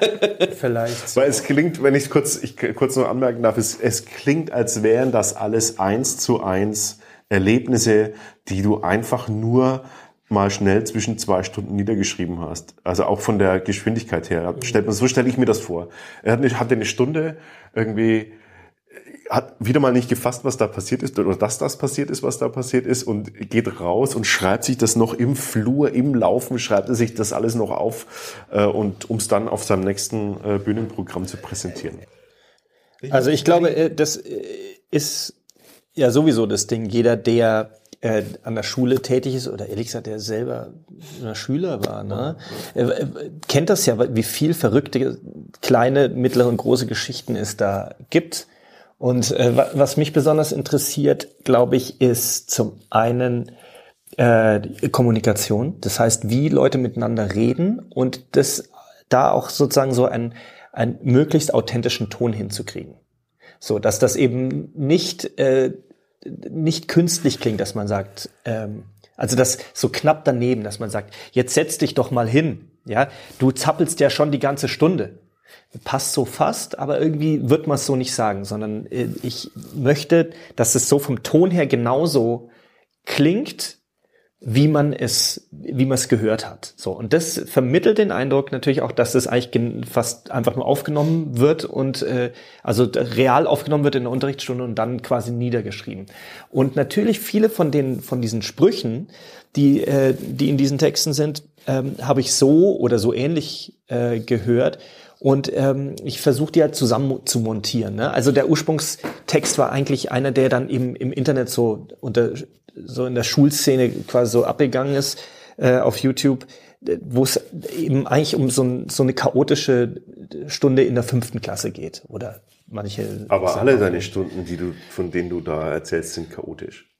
vielleicht. Weil es klingt, wenn ich kurz, ich kurz noch anmerken darf, es, es klingt, als wären das alles eins zu eins Erlebnisse, die du einfach nur mal schnell zwischen zwei Stunden niedergeschrieben hast. Also auch von der Geschwindigkeit her. So stelle ich mir das vor. Er hatte eine Stunde irgendwie hat wieder mal nicht gefasst, was da passiert ist oder dass das passiert ist, was da passiert ist und geht raus und schreibt sich das noch im Flur, im Laufen, schreibt er sich das alles noch auf äh, und um es dann auf seinem nächsten äh, Bühnenprogramm zu präsentieren. Also ich glaube, äh, das äh, ist ja sowieso das Ding. Jeder, der äh, an der Schule tätig ist oder ehrlich gesagt, der selber Schüler war, ne? Kennt das ja, wie viel verrückte kleine, mittlere und große Geschichten es da gibt. Und äh, was mich besonders interessiert, glaube ich, ist zum einen äh, Kommunikation. Das heißt, wie Leute miteinander reden und das da auch sozusagen so einen, einen möglichst authentischen Ton hinzukriegen. So, dass das eben nicht äh, nicht künstlich klingt, dass man sagt, ähm, also das so knapp daneben, dass man sagt, jetzt setz dich doch mal hin, ja, du zappelst ja schon die ganze Stunde. Passt so fast, aber irgendwie wird man es so nicht sagen, sondern äh, ich möchte, dass es so vom Ton her genauso klingt, wie man es, wie man es gehört hat. So. Und das vermittelt den Eindruck natürlich auch, dass es eigentlich fast einfach nur aufgenommen wird und, äh, also real aufgenommen wird in der Unterrichtsstunde und dann quasi niedergeschrieben. Und natürlich viele von den, von diesen Sprüchen, die, äh, die in diesen Texten sind, ähm, habe ich so oder so ähnlich äh, gehört. Und ähm, ich versuche die halt zusammen zu montieren. Ne? Also der Ursprungstext war eigentlich einer, der dann eben im Internet so unter so in der Schulszene quasi so abgegangen ist äh, auf YouTube, wo es eben eigentlich um so, ein, so eine chaotische Stunde in der fünften Klasse geht oder manche. Aber alle deine Stunden, die du von denen du da erzählst, sind chaotisch.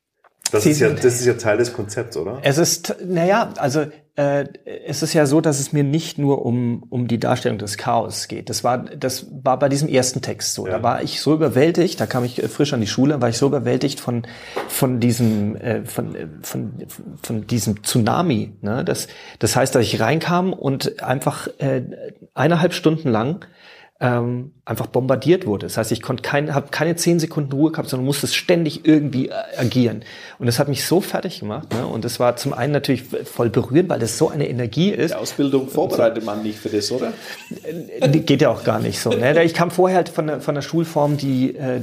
Das ist, ja, das ist ja Teil des Konzepts, oder? Es ist, naja, also äh, es ist ja so, dass es mir nicht nur um, um die Darstellung des Chaos geht. Das war, das war bei diesem ersten Text so. Ja. Da war ich so überwältigt, da kam ich äh, frisch an die Schule, war ich so überwältigt von, von diesem, äh, von, äh, von, von diesem Tsunami. Ne? Das, das heißt, dass ich reinkam und einfach äh, eineinhalb Stunden lang ähm, einfach bombardiert wurde. Das heißt, ich konnte kein, habe keine zehn Sekunden Ruhe gehabt, sondern musste ständig irgendwie äh, agieren. Und das hat mich so fertig gemacht. Ne? Und das war zum einen natürlich voll berührend, weil das so eine Energie ist. Die Ausbildung vorbereitet man nicht für das, oder? Geht ja auch gar nicht so. Ne? Ich kam vorher halt von der, von der Schulform, die, äh,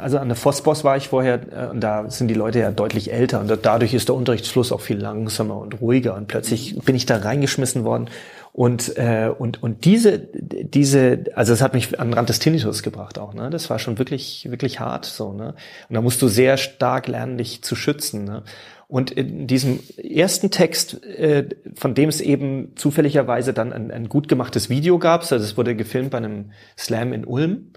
also an der Fossboss war ich vorher, äh, und da sind die Leute ja deutlich älter. Und dadurch ist der Unterrichtsfluss auch viel langsamer und ruhiger. Und plötzlich bin ich da reingeschmissen worden und, äh, und, und diese, diese, also es hat mich an den Rand des Tinnitus gebracht auch, ne? Das war schon wirklich, wirklich hart so, ne? Und da musst du sehr stark lernen, dich zu schützen, ne? Und in diesem ersten Text, äh, von dem es eben zufälligerweise dann ein, ein gut gemachtes Video gab, also es wurde gefilmt bei einem Slam in Ulm,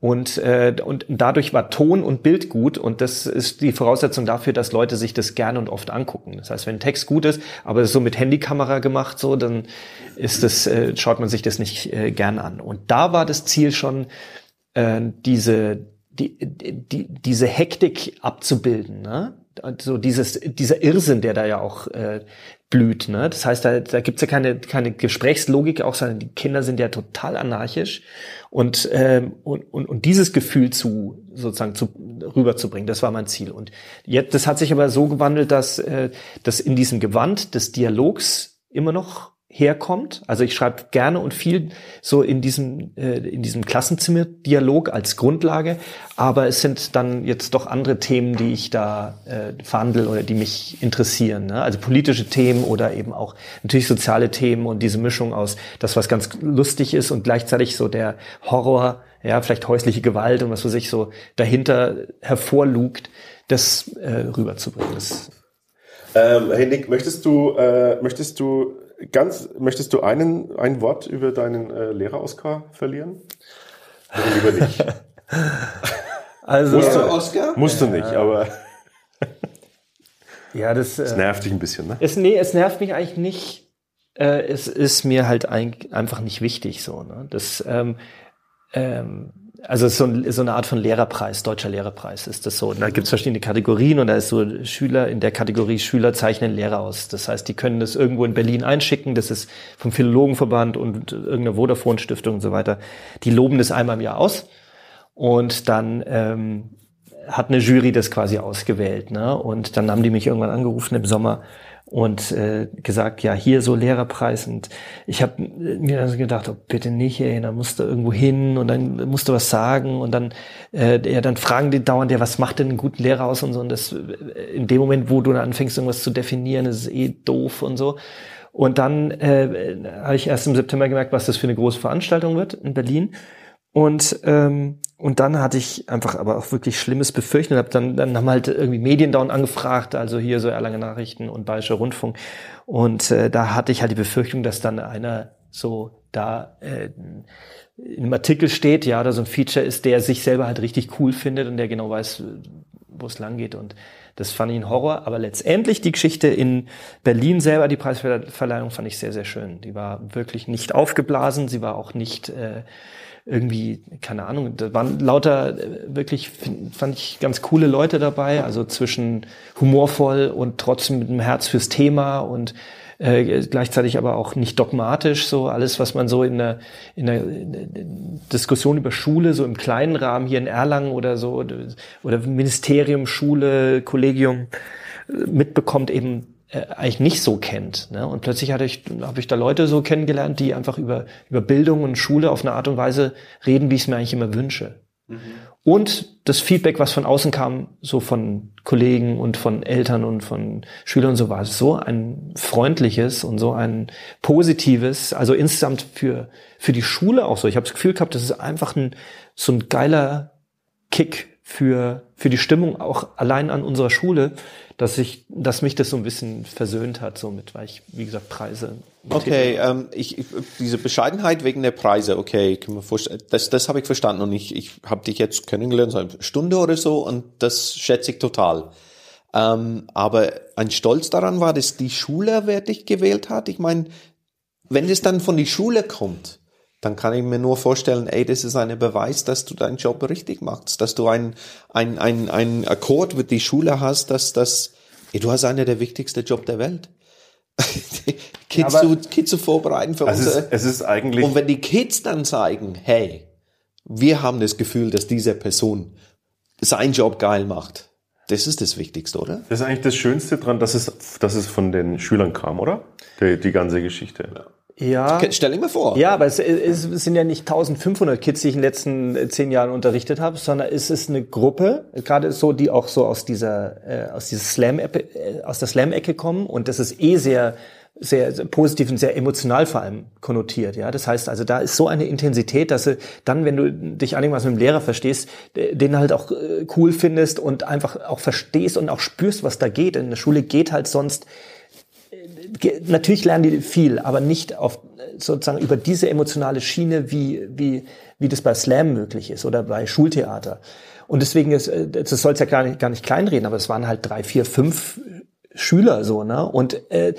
und, äh, und dadurch war Ton und Bild gut und das ist die Voraussetzung dafür, dass Leute sich das gerne und oft angucken. Das heißt, wenn Text gut ist, aber so mit Handykamera gemacht, so, dann ist das, äh, schaut man sich das nicht äh, gern an. Und da war das Ziel schon, äh, diese, die, die, diese Hektik abzubilden. Ne? Also dieses, dieser Irrsinn, der da ja auch äh, blüht. Ne? Das heißt, da, da gibt's ja keine, keine Gesprächslogik auch, sondern die Kinder sind ja total anarchisch. Und, ähm, und, und, und dieses Gefühl zu sozusagen zu, rüberzubringen, das war mein Ziel. Und jetzt, das hat sich aber so gewandelt, dass, äh, dass in diesem Gewand des Dialogs immer noch herkommt. Also ich schreibe gerne und viel so in diesem äh, in diesem Klassenzimmer-Dialog als Grundlage, aber es sind dann jetzt doch andere Themen, die ich da äh, verhandle oder die mich interessieren. Ne? Also politische Themen oder eben auch natürlich soziale Themen und diese Mischung aus das, was ganz lustig ist und gleichzeitig so der Horror, ja vielleicht häusliche Gewalt und was für sich so dahinter hervorlugt, das äh, rüberzubringen. Ähm, hey Nick, möchtest du äh, möchtest du ganz, möchtest du einen, ein Wort über deinen äh, Lehrer-Oscar verlieren? Oder lieber nicht? also, musst du, Oscar? Musst du nicht, aber. ja, das. Es nervt dich ein bisschen, ne? Es, nee, es nervt mich eigentlich nicht. Äh, es ist mir halt ein, einfach nicht wichtig so. Ne? Das, ähm, ähm, also so, ein, so eine Art von Lehrerpreis, deutscher Lehrerpreis ist das so. Und da gibt's verschiedene Kategorien und da ist so Schüler, in der Kategorie Schüler zeichnen Lehrer aus. Das heißt, die können das irgendwo in Berlin einschicken, das ist vom Philologenverband und irgendeiner Vodafone-Stiftung und so weiter. Die loben das einmal im Jahr aus und dann ähm, hat eine Jury das quasi ausgewählt. Ne? Und dann haben die mich irgendwann angerufen im Sommer und äh, gesagt, ja, hier so Lehrerpreis. Und ich habe mir also gedacht, oh, bitte nicht, ey, da musst du irgendwo hin und dann musst du was sagen und dann, äh, ja, dann fragen die dauernd, ja, was macht denn einen guten Lehrer aus und so. Und das in dem Moment, wo du dann anfängst, irgendwas zu definieren, ist es eh doof und so. Und dann äh, habe ich erst im September gemerkt, was das für eine große Veranstaltung wird in Berlin. Und ähm, und dann hatte ich einfach aber auch wirklich Schlimmes befürchtet. Hab dann, dann haben halt irgendwie Medien down angefragt, also hier so Erlange Nachrichten und Bayerischer Rundfunk. Und äh, da hatte ich halt die Befürchtung, dass dann einer so da äh, einem Artikel steht, ja, oder so ein Feature ist, der sich selber halt richtig cool findet und der genau weiß, wo es lang geht. Und das fand ich ein Horror. Aber letztendlich die Geschichte in Berlin selber, die Preisverleihung, fand ich sehr, sehr schön. Die war wirklich nicht aufgeblasen, sie war auch nicht äh, irgendwie, keine Ahnung, da waren lauter äh, wirklich, fand ich ganz coole Leute dabei, also zwischen humorvoll und trotzdem mit einem Herz fürs Thema und äh, gleichzeitig aber auch nicht dogmatisch, so alles, was man so in der, in der Diskussion über Schule, so im kleinen Rahmen hier in Erlangen oder so, oder Ministerium, Schule, Kollegium äh, mitbekommt, eben äh, eigentlich nicht so kennt. Ne? Und plötzlich hatte ich, habe ich da Leute so kennengelernt, die einfach über, über Bildung und Schule auf eine Art und Weise reden, wie ich es mir eigentlich immer wünsche. Mhm. Und das Feedback, was von außen kam, so von Kollegen und von Eltern und von Schülern und so war so ein freundliches und so ein positives, also insgesamt für, für die Schule auch so. Ich habe das Gefühl gehabt, das ist einfach ein, so ein geiler Kick für, für die Stimmung auch allein an unserer Schule, dass ich, dass mich das so ein bisschen versöhnt hat, somit, weil ich, wie gesagt, Preise. Okay, ähm, ich, ich, diese Bescheidenheit wegen der Preise, okay, kann man vorstellen, das, das habe ich verstanden und ich, ich habe dich jetzt kennengelernt, so eine Stunde oder so und das schätze ich total. Ähm, aber ein Stolz daran war, dass die Schule wer dich gewählt hat. Ich meine, wenn es dann von die Schule kommt, dann kann ich mir nur vorstellen, ey, das ist ein Beweis, dass du deinen Job richtig machst, dass du ein, ein, ein, ein Akkord mit die Schule hast, dass das, ey, du hast einer der wichtigsten Job der Welt. Kids, ja, zu, Kids zu vorbereiten für uns. Es ist eigentlich. Und wenn die Kids dann zeigen, hey, wir haben das Gefühl, dass diese Person seinen Job geil macht. Das ist das Wichtigste, oder? Das ist eigentlich das Schönste dran, dass es, dass es von den Schülern kam, oder? Die, die ganze Geschichte. Ja. Ja. Stell dir mal vor. Ja, aber es, es, sind ja nicht 1500 Kids, die ich in den letzten äh, zehn Jahren unterrichtet habe, sondern es ist eine Gruppe, gerade so, die auch so aus dieser, äh, aus dieser Slam, äh, aus der Slam-Ecke kommen und das ist eh sehr, sehr, sehr positiv und sehr emotional vor allem konnotiert. Ja, das heißt also, da ist so eine Intensität, dass du dann, wenn du dich einigermaßen mit dem Lehrer verstehst, den halt auch äh, cool findest und einfach auch verstehst und auch spürst, was da geht. In der Schule geht halt sonst natürlich lernen die viel, aber nicht auf sozusagen über diese emotionale Schiene, wie, wie, wie das bei Slam möglich ist oder bei Schultheater. Und deswegen ist, äh, das soll ja gar nicht, gar nicht kleinreden, aber es waren halt drei, vier, fünf Schüler so, ne? Und äh,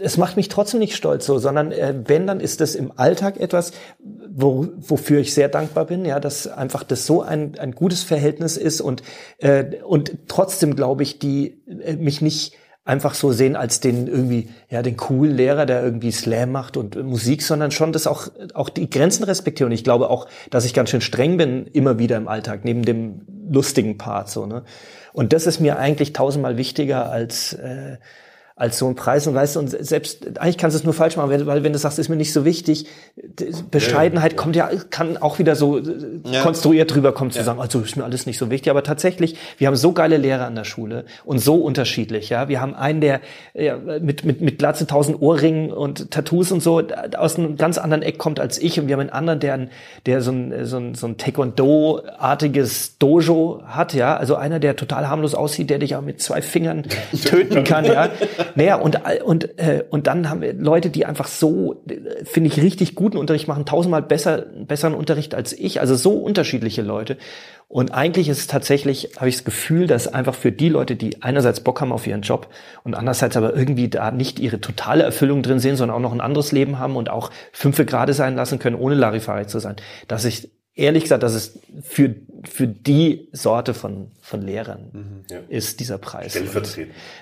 es macht mich trotzdem nicht stolz so, sondern äh, wenn, dann ist das im Alltag etwas, wo, wofür ich sehr dankbar bin, ja, dass einfach das so ein, ein gutes Verhältnis ist und, äh, und trotzdem glaube ich, die äh, mich nicht einfach so sehen als den irgendwie, ja, den coolen Lehrer, der irgendwie Slam macht und Musik, sondern schon das auch, auch die Grenzen respektieren. Und ich glaube auch, dass ich ganz schön streng bin, immer wieder im Alltag, neben dem lustigen Part, so, ne. Und das ist mir eigentlich tausendmal wichtiger als, äh, als so ein Preis. Und weißt du, und selbst, eigentlich kannst du es nur falsch machen, weil, wenn du sagst, ist mir nicht so wichtig, Bescheidenheit kommt ja, kann auch wieder so äh, ja. konstruiert drüber kommen, zu ja. sagen, also ist mir alles nicht so wichtig, aber tatsächlich, wir haben so geile Lehrer an der Schule und so unterschiedlich, ja, wir haben einen, der ja, mit, mit, mit Glatze, tausend Ohrringen und Tattoos und so aus einem ganz anderen Eck kommt als ich. Und wir haben einen anderen, der, der so ein, so ein, so ein Taekwondo-artiges Dojo hat, ja, also einer, der total harmlos aussieht, der dich auch mit zwei Fingern töten kann, ja, naja, und, und, äh, und dann haben wir Leute, die einfach so, finde ich, richtig guten Unterricht machen, tausendmal besser, besseren Unterricht als ich, also so unterschiedliche Leute. Und eigentlich ist es tatsächlich, habe ich das Gefühl, dass einfach für die Leute, die einerseits Bock haben auf ihren Job und andererseits aber irgendwie da nicht ihre totale Erfüllung drin sehen, sondern auch noch ein anderes Leben haben und auch fünfe Grade sein lassen können, ohne Larifari zu sein, dass ich ehrlich gesagt, dass es für, für die Sorte von, von Lehrern mhm, ja. ist dieser Preis.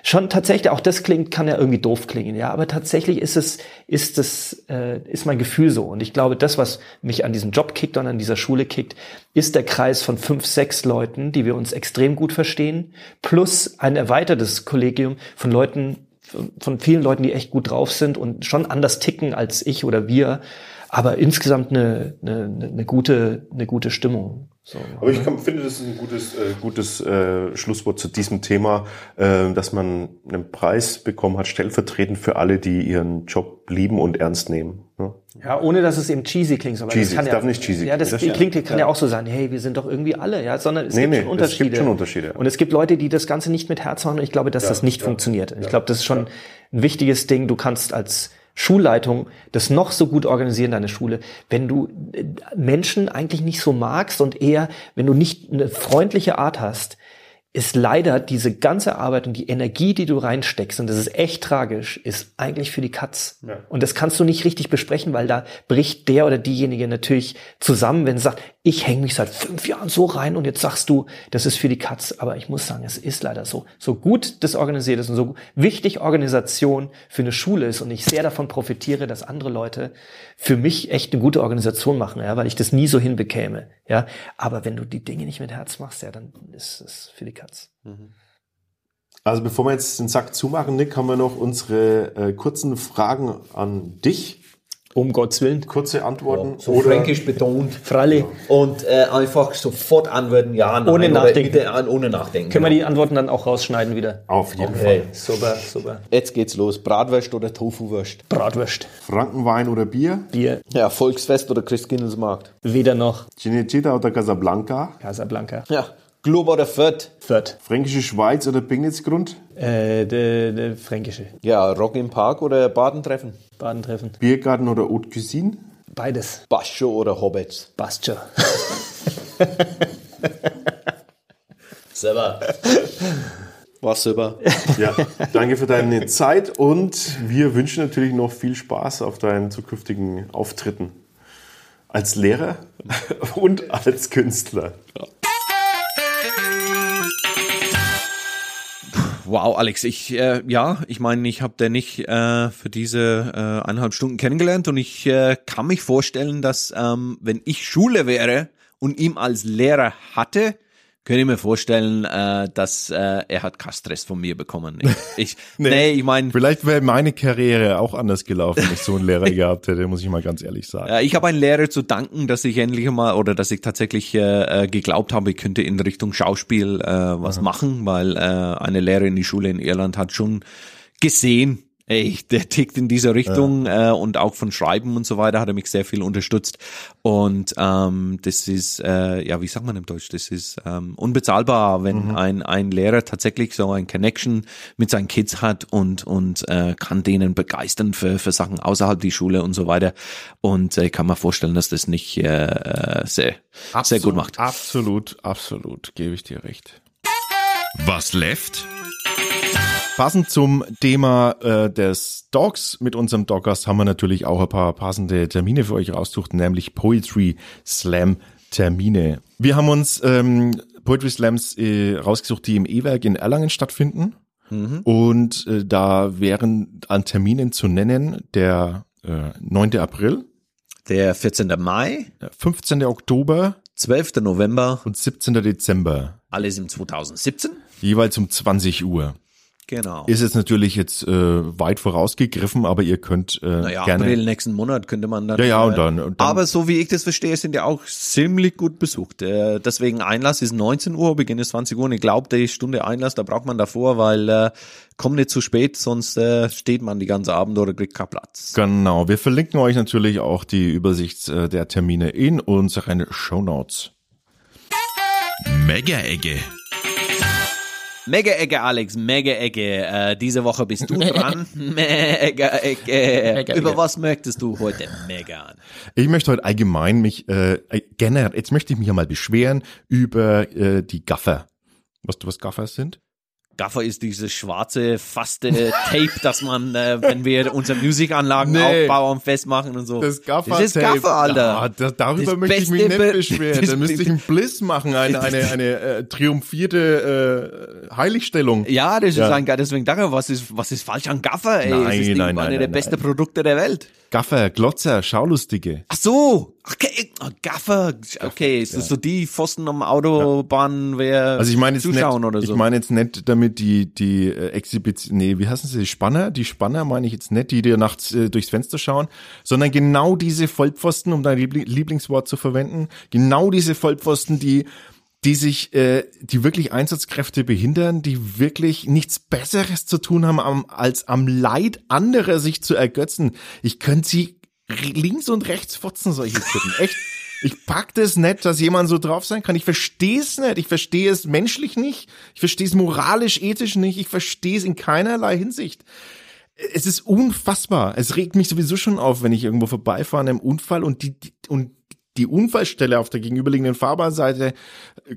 Schon tatsächlich, auch das klingt, kann ja irgendwie doof klingen, ja, aber tatsächlich ist es, ist es, äh, ist mein Gefühl so. Und ich glaube, das, was mich an diesem Job kickt und an dieser Schule kickt, ist der Kreis von fünf, sechs Leuten, die wir uns extrem gut verstehen, plus ein erweitertes Kollegium von Leuten, von vielen Leuten, die echt gut drauf sind und schon anders ticken als ich oder wir aber insgesamt eine, eine, eine gute, eine gute Stimmung. So, aber ich kann, finde, das ist ein gutes, äh, gutes äh, Schlusswort zu diesem Thema, äh, dass man einen Preis bekommen hat, stellvertretend für alle, die ihren Job lieben und ernst nehmen. Ne? Ja, ohne dass es eben cheesy klingt. Aber cheesy, das kann ja, darf nicht cheesy Ja, das, das klingt, kann ja. ja. auch so sein, hey, wir sind doch irgendwie alle, ja, sondern es nee, gibt nee, schon Unterschiede. Es gibt schon Unterschiede. Und es gibt Leute, die das Ganze nicht mit Herz machen und ich glaube, dass ja, das nicht funktioniert. Ich glaube, das ist schon ein wichtiges Ding. Du kannst als Schulleitung das noch so gut organisieren, deine Schule, wenn du äh, Menschen eigentlich nicht so magst und eher, wenn du nicht eine freundliche Art hast, ist leider diese ganze Arbeit und die Energie, die du reinsteckst, und das ist echt tragisch, ist eigentlich für die Katz. Ja. Und das kannst du nicht richtig besprechen, weil da bricht der oder diejenige natürlich zusammen, wenn sie sagt, ich hänge mich seit fünf Jahren so rein und jetzt sagst du, das ist für die Katz. Aber ich muss sagen, es ist leider so. So gut das organisiert ist und so wichtig Organisation für eine Schule ist und ich sehr davon profitiere, dass andere Leute für mich echt eine gute Organisation machen, ja, weil ich das nie so hinbekäme. Ja, aber wenn du die Dinge nicht mit Herz machst, ja, dann ist es für die Katz. Mhm. Also bevor wir jetzt den Sack zumachen, Nick, haben wir noch unsere äh, kurzen Fragen an dich. Um Gottes Willen. Kurze Antworten. Ja, so oder fränkisch betont. Freilich. Ja. Und äh, einfach sofort antworten, ja, nein. Ohne nachdenken. Bitte, ohne nachdenken. Können genau. wir die Antworten dann auch rausschneiden wieder? Auf jeden okay. Fall. Super, super. Jetzt geht's los. Bratwurst oder Tofuwurst? Bratwurst. Frankenwein oder Bier? Bier. Ja, Volksfest oder Christkindlesmarkt? Weder noch. Cinecittà oder Casablanca? Casablanca. Ja. Glob oder Fürth? Fürth. Fränkische Schweiz oder Pingnitzgrund? Äh, der de Fränkische. Ja, Rock im Park oder Badentreffen? Badentreffen. Biergarten oder Haute Cuisine? Beides. Bascho oder Hobbits? Bascho. Selber. War super. Ja, danke für deine Zeit und wir wünschen natürlich noch viel Spaß auf deinen zukünftigen Auftritten als Lehrer und als Künstler. Ja. Wow, Alex, ich äh, ja, ich meine, ich habe den nicht äh, für diese äh, eineinhalb Stunden kennengelernt und ich äh, kann mich vorstellen, dass ähm, wenn ich Schule wäre und ihm als Lehrer hatte, könnte ich mir vorstellen, äh, dass äh, er hat Kastres von mir bekommen. Ich, ich nee, nee, ich meine, vielleicht wäre meine Karriere auch anders gelaufen, wenn ich so einen Lehrer gehabt hätte, muss ich mal ganz ehrlich sagen. Äh, ich habe einen Lehrer zu danken, dass ich endlich mal oder dass ich tatsächlich äh, äh geglaubt habe, ich könnte in Richtung Schauspiel äh, was Aha. machen, weil äh, eine Lehrerin in die Schule in Irland hat schon gesehen, ey, der tickt in dieser Richtung ja. äh, und auch von Schreiben und so weiter hat er mich sehr viel unterstützt. Und ähm, das ist, äh, ja, wie sagt man im Deutsch, das ist ähm, unbezahlbar, wenn mhm. ein, ein Lehrer tatsächlich so ein Connection mit seinen Kids hat und, und äh, kann denen begeistern für, für Sachen außerhalb die Schule und so weiter. Und äh, ich kann mir vorstellen, dass das nicht äh, sehr, absolut, sehr gut macht. Absolut, absolut, gebe ich dir recht. Was left? Passend zum Thema äh, des Dogs mit unserem Doggast haben wir natürlich auch ein paar passende Termine für euch rausgesucht, nämlich Poetry Slam Termine. Wir haben uns ähm, Poetry Slams äh, rausgesucht, die im E-Werk in Erlangen stattfinden. Mhm. Und äh, da wären an Terminen zu nennen der äh, 9. April, der 14. Mai, der 15. Oktober, 12. November und 17. Dezember. Alles im 2017. Jeweils um 20 Uhr. Genau. Ist jetzt natürlich jetzt äh, weit vorausgegriffen, aber ihr könnt äh, naja, gerne. April nächsten Monat könnte man dann. Ja, ja, und dann, und dann. Aber so wie ich das verstehe, sind ja auch ziemlich gut besucht. Äh, deswegen Einlass ist 19 Uhr, Beginn ist 20 Uhr. Und ich glaube, die Stunde Einlass, da braucht man davor, weil äh, kommt nicht zu spät, sonst äh, steht man die ganze Abend oder kriegt keinen Platz. Genau. Wir verlinken euch natürlich auch die Übersicht äh, der Termine in unseren Show Notes. Mega-Ecke. Mega-Ecke, Alex, Mega-Ecke. Äh, diese Woche bist du dran. Mega-Ecke. Über was möchtest du heute meckern? Ich möchte heute allgemein mich, äh, generell, jetzt möchte ich mich ja mal beschweren über äh, die Gaffer. Weißt du, was Gaffer sind? Gaffer ist dieses schwarze, faste Tape, das man, äh, wenn wir unsere Musikanlagen nee. aufbauen, festmachen und so. Das Gaffer Das ist Gaffer, Alter. Ja, das, darüber das möchte ich mich nicht beschweren. Da müsste ich einen Bliss machen, eine, eine, eine äh, triumphierte äh, Heiligstellung. Ja, das ja. ist ein, deswegen danke, was ist, was ist falsch an Gaffer, ey? Nein, es ist nein, nein, eine nein, der besten Produkte der Welt. Gaffer, Glotzer, Schaulustige. Ach so, okay, oh, Gaffer, okay, ist das ja. so die Pfosten am Autobahn, wer also ich meine jetzt zuschauen nicht, oder so? Ich meine jetzt nicht damit die die äh, Exhibition, nee, wie heißen sie, die Spanner, die Spanner meine ich jetzt nicht, die dir nachts äh, durchs Fenster schauen, sondern genau diese Vollpfosten, um dein Lieblingswort zu verwenden, genau diese Vollpfosten, die die sich, äh, die wirklich Einsatzkräfte behindern, die wirklich nichts Besseres zu tun haben, am, als am Leid anderer sich zu ergötzen. Ich könnte sie links und rechts fotzen, solche Typen. Echt. Ich pack das nicht, dass jemand so drauf sein kann. Ich verstehe es nicht. Ich verstehe es menschlich nicht. Ich verstehe es moralisch, ethisch nicht. Ich verstehe es in keinerlei Hinsicht. Es ist unfassbar. Es regt mich sowieso schon auf, wenn ich irgendwo vorbeifahre an einem Unfall und die, die und die Unfallstelle auf der gegenüberliegenden Fahrbahnseite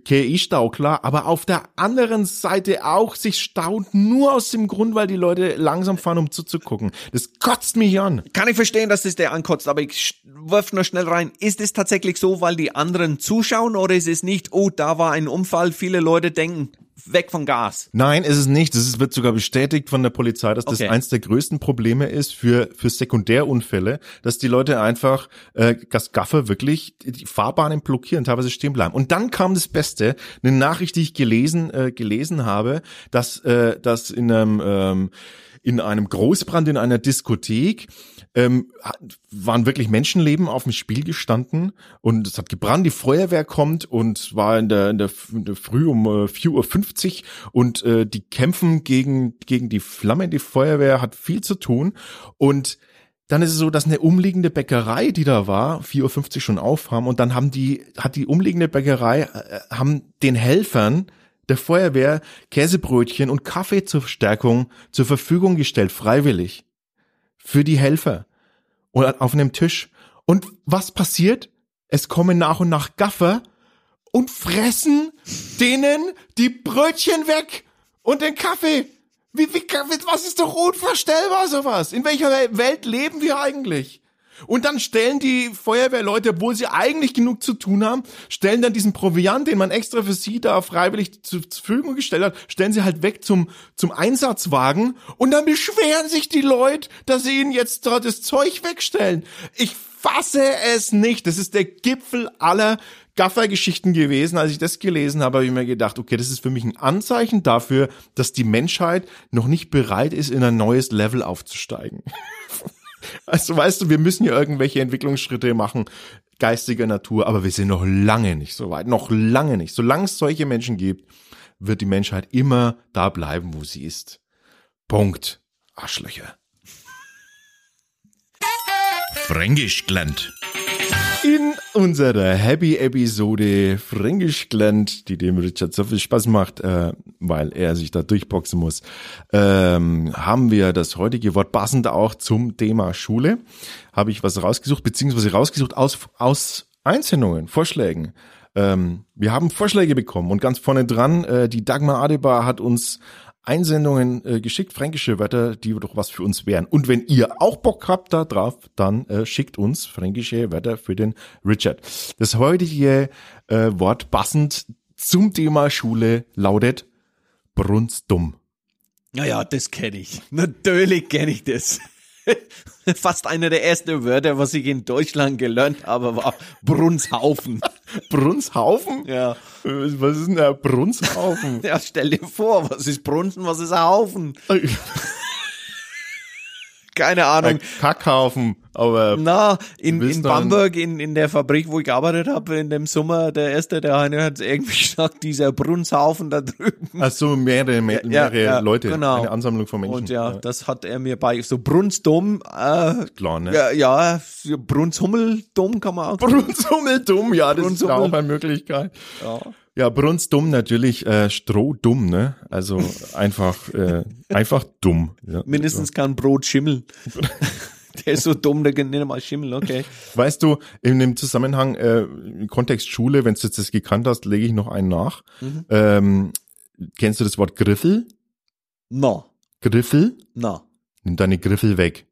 kehre ich Stau, klar, aber auf der anderen Seite auch sich staut, nur aus dem Grund, weil die Leute langsam fahren, um zuzugucken. Das kotzt mich an. Kann ich verstehen, dass es der ankotzt, aber ich wirf nur schnell rein. Ist es tatsächlich so, weil die anderen zuschauen oder ist es nicht, oh, da war ein Unfall, viele Leute denken, weg von Gas. Nein, ist es nicht. Das wird sogar bestätigt von der Polizei, dass das okay. eins der größten Probleme ist für, für Sekundärunfälle, dass die Leute einfach äh, Gasgaffer wirklich die Fahrbahnen blockieren, teilweise stehen bleiben. Und dann kam das Beste, eine Nachricht, die ich gelesen, äh, gelesen habe, dass, äh, dass in einem ähm, in einem Großbrand in einer Diskothek ähm, waren wirklich Menschenleben auf dem Spiel gestanden und es hat gebrannt, die Feuerwehr kommt und war in der, in der, in der Früh um äh, 4.50 Uhr und äh, die kämpfen gegen, gegen die Flamme. Die Feuerwehr hat viel zu tun und dann ist es so, dass eine umliegende Bäckerei, die da war, 4.50 Uhr schon aufhaben und dann haben die, hat die umliegende Bäckerei, äh, haben den Helfern der Feuerwehr Käsebrötchen und Kaffee zur Stärkung zur Verfügung gestellt, freiwillig für die Helfer und auf einem Tisch. Und was passiert? Es kommen nach und nach Gaffer und fressen denen die Brötchen weg Und den Kaffee. Wie, wie, was ist doch unvorstellbar sowas? In welcher Welt leben wir eigentlich? Und dann stellen die Feuerwehrleute, obwohl sie eigentlich genug zu tun haben, stellen dann diesen Proviant, den man extra für sie da freiwillig zur Verfügung gestellt hat, stellen sie halt weg zum, zum Einsatzwagen und dann beschweren sich die Leute, dass sie ihnen jetzt dort das Zeug wegstellen. Ich fasse es nicht. Das ist der Gipfel aller Gaffer-Geschichten gewesen. Als ich das gelesen habe, habe ich mir gedacht, okay, das ist für mich ein Anzeichen dafür, dass die Menschheit noch nicht bereit ist, in ein neues Level aufzusteigen. Also weißt du, wir müssen ja irgendwelche Entwicklungsschritte machen, geistiger Natur, aber wir sind noch lange nicht so weit, noch lange nicht. Solange es solche Menschen gibt, wird die Menschheit immer da bleiben, wo sie ist. Punkt. Arschlöcher. Fränkisch gelernt. In unserer Happy-Episode Fränkisch gelernt, die dem Richard so viel Spaß macht, äh, weil er sich da durchboxen muss, ähm, haben wir das heutige Wort passend auch zum Thema Schule. Habe ich was rausgesucht, beziehungsweise rausgesucht aus, aus Einsendungen, Vorschlägen. Ähm, wir haben Vorschläge bekommen und ganz vorne dran, äh, die Dagmar Adebar hat uns Einsendungen äh, geschickt, fränkische Wörter, die doch was für uns wären. Und wenn ihr auch Bock habt da drauf, dann äh, schickt uns fränkische Wörter für den Richard. Das heutige äh, Wort passend zum Thema Schule lautet brunstdumm. Naja, das kenne ich. Natürlich kenne ich das. Fast einer der ersten Wörter, was ich in Deutschland gelernt habe, war Brunshaufen. Brunshaufen? Ja. Äh, was ist denn der Brunshaufen? ja, stell dir vor, was ist Brunsen, was ist ein Haufen? Keine Ahnung. Kackhaufen, aber. Na, in, in Bamberg, in, in der Fabrik, wo ich gearbeitet habe, in dem Sommer, der erste, der eine hat irgendwie gesagt, dieser Brunshaufen da drüben. Ach so, mehrere, mehrere ja, ja, Leute. Genau. Eine Ansammlung von Menschen. Und ja, ja. das hat er mir bei, so Brunsdom, äh, Klar, ne? Ja, ja, Brunshummeldom kann man auch. Brunshummeldom, ja, das ist auch eine Möglichkeit. Ja. Ja, brunstdumm natürlich, äh, strohdumm, ne? Also einfach, äh, einfach dumm. Ja, Mindestens kann Brot Schimmel. der ist so dumm, der kann nicht mal Schimmel, okay. Weißt du, in dem Zusammenhang, äh, im Kontext Schule, wenn du jetzt das gekannt hast, lege ich noch einen nach. Mhm. Ähm, kennst du das Wort Griffel? No. Griffel? No. Nimm deine Griffel weg.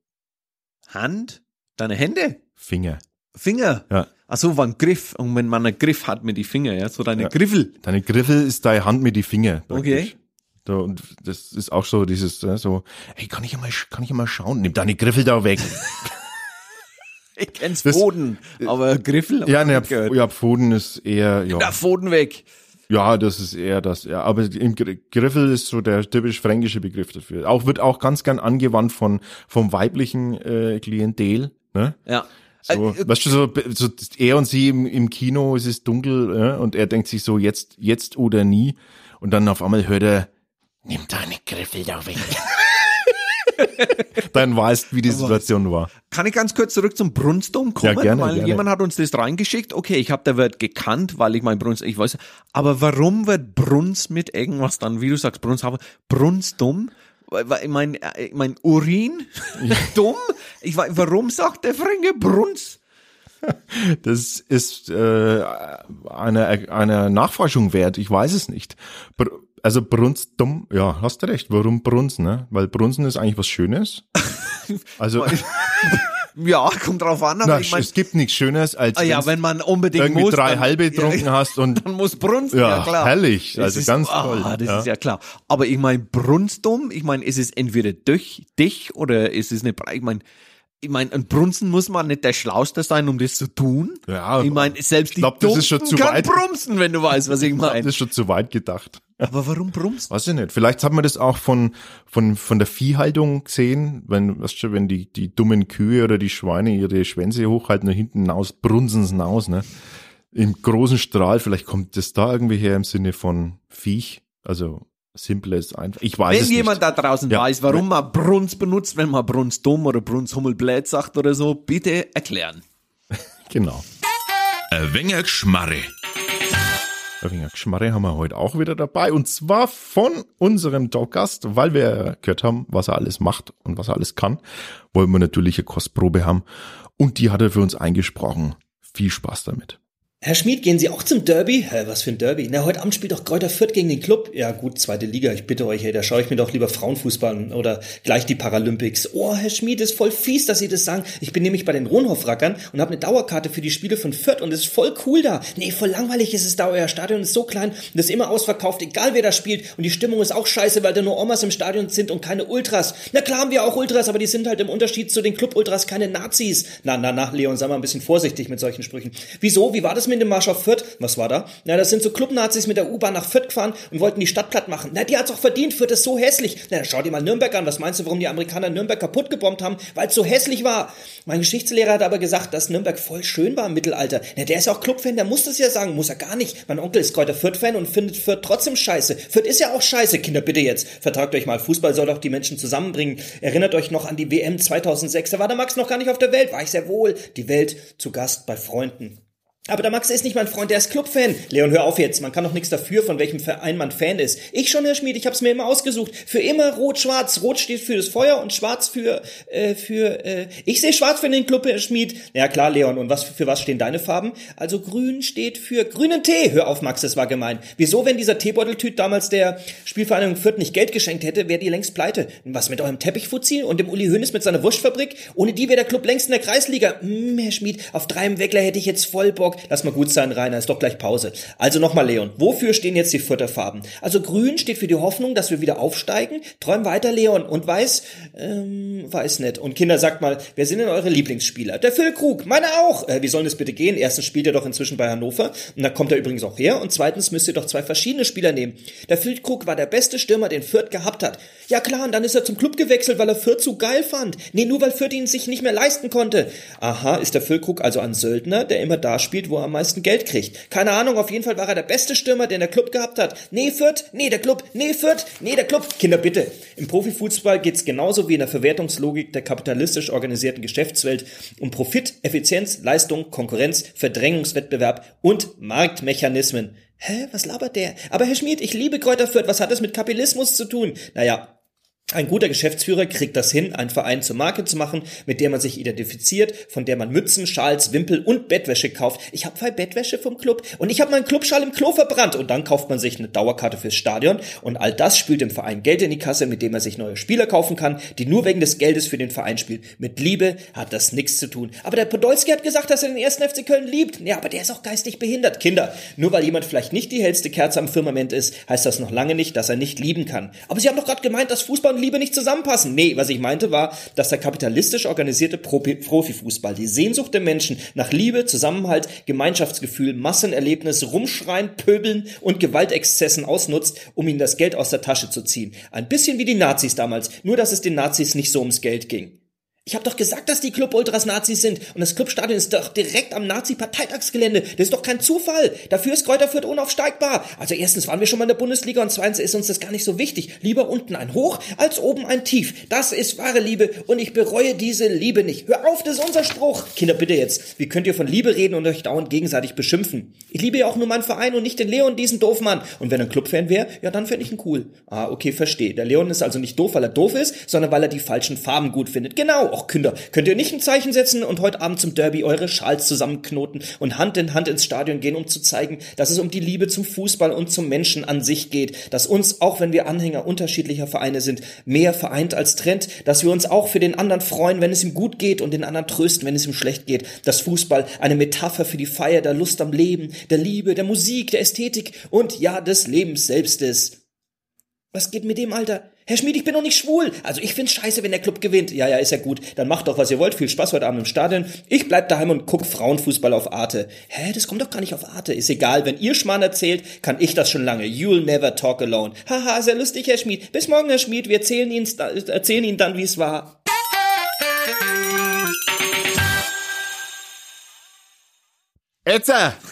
Hand? Deine Hände? Finger. Finger? Ja. Ach so, war ein Griff. Und wenn man einen Griff hat mit die Finger, ja, so deine ja. Griffel. Deine Griffel ist deine Hand mit die Finger. Praktisch. Okay. So, und das ist auch so dieses, so, hey, kann ich ja mal, kann ich mal schauen? Nimm deine Griffel da weg. ich kenn's das, Pfoten, aber Griffel. Ja, ne, ja, Pfoten ist eher, ja. Da Pfoten weg. Ja, das ist eher das, ja. Aber im Griffel ist so der typisch fränkische Begriff dafür. Auch wird auch ganz gern angewandt von vom weiblichen äh, Klientel. Ne? Ja. So, äh, weißt du, so, so er und sie im, im Kino, es ist dunkel äh, und er denkt sich so, jetzt, jetzt oder nie. Und dann auf einmal hört er, nimm deine Griffel da weg. dann weißt, wie die Situation war. Kann ich ganz kurz zurück zum Brunsdom kommen? Ja, gerne, weil gerne. jemand hat uns das reingeschickt. Okay, ich habe der Wort gekannt, weil ich mein Bruns, ich weiß, aber warum wird Bruns mit irgendwas dann, wie du sagst, Bruns, Brunsdom? Ich mein, äh, mein Urin, dumm. Ich warum sagt der Fränke Bruns? Das ist äh, eine, eine Nachforschung wert. Ich weiß es nicht. Br also Brunz dumm, ja, hast du recht. Warum Brunz, ne? Weil Brunzen ist eigentlich was Schönes. Also Ja, kommt drauf an. Aber Na, ich mein, es gibt nichts Schönes, als ah, ja, wenn man unbedingt irgendwie muss, drei dann, halbe getrunken ja, hast und dann muss Brunst, ja, ja klar. herrlich, also ist, ganz ah, toll. Das ja. ist ja klar. Aber ich meine, Brunstum, ich meine, ist es entweder durch dich oder ist es eine, ich meine, ich meine, ein Brunzen muss man nicht der Schlauste sein, um das zu tun. Ja, ich meine, selbst ich glaub, die das ist schon zu kann weit. brumsen, wenn du weißt, was ich meine. Das ist schon zu weit gedacht. Aber warum brumst? Weiß ich nicht. Vielleicht hat man das auch von, von, von der Viehhaltung gesehen, wenn, weißt du, wenn die, die dummen Kühe oder die Schweine ihre Schwänze hochhalten und hinten aus, brunsen sie aus, ne? Im großen Strahl, vielleicht kommt das da irgendwie her im Sinne von Viech, also simples einfach. Ich weiß wenn es jemand nicht. da draußen ja. weiß, warum man Bruns benutzt, wenn man Bruns dumm oder Bruns Hummelblät sagt oder so, bitte erklären. genau. Wenig Schmarre. Ein wenig Schmarre haben wir heute auch wieder dabei und zwar von unserem Talkgast, weil wir gehört haben, was er alles macht und was er alles kann, wollen wir natürlich eine Kostprobe haben und die hat er für uns eingesprochen. Viel Spaß damit. Herr Schmid, gehen Sie auch zum Derby? Hä, was für ein Derby? Na, heute Abend spielt doch Kräuter Fürth gegen den Club. Ja gut, zweite Liga, ich bitte euch, hey, da schaue ich mir doch lieber Frauenfußball an oder gleich die Paralympics. Oh, Herr Schmid, ist voll fies, dass Sie das sagen. Ich bin nämlich bei den Ronhoff-Rackern und habe eine Dauerkarte für die Spiele von Fürth und es ist voll cool da. Nee, voll langweilig ist es da, euer Stadion ist so klein und ist immer ausverkauft, egal wer da spielt und die Stimmung ist auch scheiße, weil da nur Omas im Stadion sind und keine Ultras. Na klar haben wir auch Ultras, aber die sind halt im Unterschied zu den Club-Ultras keine Nazis. Na, na, na, Leon, sei mal ein bisschen vorsichtig mit solchen Sprüchen. Wieso? Wie war das mit dem Marsch auf Fürth? Was war da? Na, das sind so Clubnazis mit der U-Bahn nach Fürth gefahren und wollten die Stadt platt machen. Na, die hat's auch verdient. Fürth ist so hässlich. Na, schau dir mal Nürnberg an. Was meinst du, warum die Amerikaner Nürnberg kaputt gebombt haben? Weil es so hässlich war. Mein Geschichtslehrer hat aber gesagt, dass Nürnberg voll schön war im Mittelalter. Na, der ist ja auch Clubfan, der muss das ja sagen. Muss er gar nicht. Mein Onkel ist Kräuter Fürth-Fan und findet Fürth trotzdem scheiße. Fürth ist ja auch scheiße. Kinder, bitte jetzt. Vertragt euch mal. Fußball soll doch die Menschen zusammenbringen. Erinnert euch noch an die WM 2006. Da war der Max noch gar nicht auf der Welt. War ich sehr wohl. Die Welt zu Gast bei Freunden. Aber der Max ist nicht mein Freund, der ist Clubfan. Leon, hör auf jetzt. Man kann doch nichts dafür, von welchem Verein man Fan ist. Ich schon, Herr Schmied, ich hab's mir immer ausgesucht. Für immer rot-schwarz. Rot steht für das Feuer und schwarz für, äh, für, äh, ich sehe schwarz für den Club, Herr Schmied. Ja klar, Leon, und was, für was stehen deine Farben? Also grün steht für grünen Tee. Hör auf, Max, das war gemein. Wieso, wenn dieser Teebeuteltüt damals der Spielvereinigung Fürth nicht Geld geschenkt hätte, wäre die längst pleite. Was mit eurem Teppichfuzzi und dem Uli Hönes mit seiner Wurstfabrik? Ohne die wäre der Club längst in der Kreisliga. Hm, Herr Schmied, auf drei im Weckler hätte ich jetzt voll Bock. Lass mal gut sein, Rainer, ist doch gleich Pause. Also nochmal, Leon, wofür stehen jetzt die Futterfarben? Also grün steht für die Hoffnung, dass wir wieder aufsteigen. Träum weiter, Leon. Und weiß, ähm, weiß nicht. Und Kinder, sagt mal, wer sind denn eure Lieblingsspieler? Der Phil Krug, meine auch. Äh, wie soll das bitte gehen? Erstens spielt er doch inzwischen bei Hannover. Und da kommt er übrigens auch her. Und zweitens müsst ihr doch zwei verschiedene Spieler nehmen. Der Phil Krug war der beste Stürmer, den Fürth gehabt hat. Ja klar, und dann ist er zum Club gewechselt, weil er Fürth zu geil fand. Nee, nur weil Fürth ihn sich nicht mehr leisten konnte. Aha, ist der Phil Krug also ein Söldner, der immer da spielt, wo er am meisten Geld kriegt. Keine Ahnung, auf jeden Fall war er der beste Stürmer, den der Club gehabt hat. Nee, Fürth, nee, der Club, nee, Fürth, nee, der Club. Kinder, bitte. Im Profifußball geht's genauso wie in der Verwertungslogik der kapitalistisch organisierten Geschäftswelt um Profit, Effizienz, Leistung, Konkurrenz, Verdrängungswettbewerb und Marktmechanismen. Hä, was labert der? Aber Herr Schmied, ich liebe Kräuter Fürth. Was hat das mit Kapitalismus zu tun? Naja, ein guter Geschäftsführer kriegt das hin, einen Verein zur Marke zu machen, mit der man sich identifiziert, von der man Mützen, Schals, Wimpel und Bettwäsche kauft. Ich habe zwei Bettwäsche vom Club und ich habe meinen Clubschal im Klo verbrannt und dann kauft man sich eine Dauerkarte fürs Stadion und all das spült dem Verein Geld in die Kasse, mit dem er sich neue Spieler kaufen kann, die nur wegen des Geldes für den Verein spielen. Mit Liebe hat das nichts zu tun. Aber der Podolski hat gesagt, dass er den ersten FC Köln liebt. Ja, aber der ist auch geistig behindert. Kinder, nur weil jemand vielleicht nicht die hellste Kerze am Firmament ist, heißt das noch lange nicht, dass er nicht lieben kann. Aber Sie haben doch gerade gemeint, dass Fußball Liebe nicht zusammenpassen. Nee, was ich meinte war, dass der kapitalistisch organisierte Profifußball die Sehnsucht der Menschen nach Liebe, Zusammenhalt, Gemeinschaftsgefühl, Massenerlebnis, Rumschreien, Pöbeln und Gewaltexzessen ausnutzt, um ihnen das Geld aus der Tasche zu ziehen. Ein bisschen wie die Nazis damals, nur dass es den Nazis nicht so ums Geld ging. Ich habe doch gesagt, dass die Club-Ultras Nazis sind. Und das Clubstadion ist doch direkt am Nazi-Parteitagsgelände. Das ist doch kein Zufall. Dafür ist Kräuter Fürth unaufsteigbar. Also erstens waren wir schon mal in der Bundesliga und zweitens ist uns das gar nicht so wichtig. Lieber unten ein Hoch als oben ein Tief. Das ist wahre Liebe und ich bereue diese Liebe nicht. Hör auf, das ist unser Spruch. Kinder, bitte jetzt. Wie könnt ihr von Liebe reden und euch dauernd gegenseitig beschimpfen? Ich liebe ja auch nur meinen Verein und nicht den Leon, diesen Doofmann. Und wenn er ein Clubfan wäre, ja, dann fände ich ihn cool. Ah, okay, verstehe. Der Leon ist also nicht doof, weil er doof ist, sondern weil er die falschen Farben gut findet. Genau, auch Kinder. Könnt ihr nicht ein Zeichen setzen und heute Abend zum Derby eure Schals zusammenknoten und Hand in Hand ins Stadion gehen, um zu zeigen, dass es um die Liebe zum Fußball und zum Menschen an sich geht, dass uns, auch wenn wir Anhänger unterschiedlicher Vereine sind, mehr vereint als trennt, dass wir uns auch für den anderen freuen, wenn es ihm gut geht und den anderen trösten, wenn es ihm schlecht geht, dass Fußball eine Metapher für die Feier der Lust am Leben, der Liebe, der Musik, der Ästhetik und ja des Lebens selbst ist. Was geht mit dem, Alter? Herr Schmid, ich bin doch nicht schwul. Also ich find's scheiße, wenn der Club gewinnt. Ja, ja, ist ja gut. Dann macht doch, was ihr wollt. Viel Spaß heute Abend im Stadion. Ich bleib daheim und guck Frauenfußball auf Arte. Hä, das kommt doch gar nicht auf Arte. Ist egal, wenn ihr Schmarrn erzählt, kann ich das schon lange. You'll never talk alone. Haha, sehr lustig, Herr Schmid. Bis morgen, Herr Schmid. Wir erzählen Ihnen, erzählen Ihnen dann, wie es war. Äh,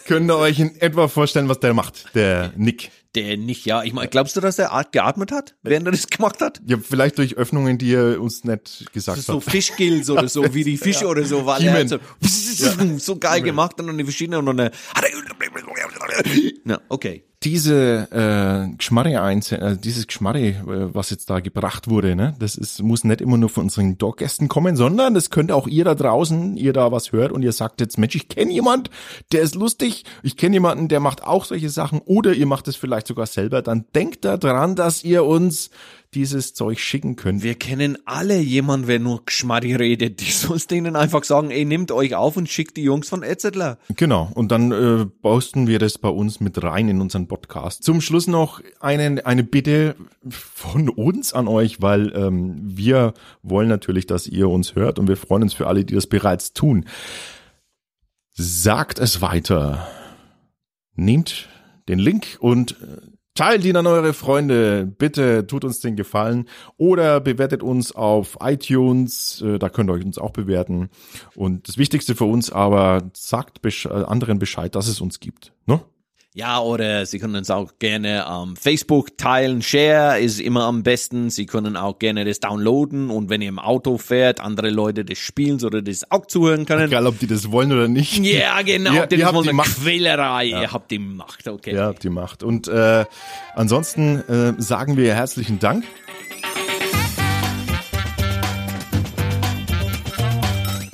könnt ihr euch in etwa vorstellen, was der macht, der Nick. Der nicht, ja. Ich meine, glaubst du, dass er geatmet hat, während er das gemacht hat? Ja, vielleicht durch Öffnungen, die er uns nicht gesagt hat. So Fischgills oder so, wie die Fische ja. oder so, weil er so, so geil gemacht und dann die verschiedenen und dann, ja, okay. Diese äh, Geschmarre eins, äh, dieses Geschmarre, äh, was jetzt da gebracht wurde, ne, das ist, muss nicht immer nur von unseren Dog-Gästen kommen, sondern das könnt auch ihr da draußen, ihr da was hört und ihr sagt jetzt, Mensch, ich kenne jemand, der ist lustig, ich kenne jemanden, der macht auch solche Sachen oder ihr macht es vielleicht sogar selber, dann denkt da dran, dass ihr uns dieses Zeug schicken könnt. Wir kennen alle jemanden, wer nur Geschmarri redet. Die sollst denen einfach sagen, ey, nehmt euch auf und schickt die Jungs von Etzettler. Genau. Und dann äh, posten wir das bei uns mit rein in unseren Podcast. Zum Schluss noch eine, eine Bitte von uns an euch, weil ähm, wir wollen natürlich, dass ihr uns hört und wir freuen uns für alle, die das bereits tun. Sagt es weiter. Nehmt den Link und äh, Teilt ihn an eure Freunde. Bitte tut uns den Gefallen. Oder bewertet uns auf iTunes. Äh, da könnt ihr uns auch bewerten. Und das Wichtigste für uns aber, sagt anderen Bescheid, dass es uns gibt. Ne? Ja, oder Sie können uns auch gerne am Facebook teilen. Share ist immer am besten. Sie können auch gerne das downloaden und wenn ihr im Auto fährt, andere Leute das spielen oder das auch zuhören können. Egal, ob die das wollen oder nicht. Ja, genau. Ihr, ihr habt die Macht. Quälerei. Ja. Ihr habt die Macht, okay. Ihr habt die Macht. Und äh, ansonsten äh, sagen wir herzlichen Dank.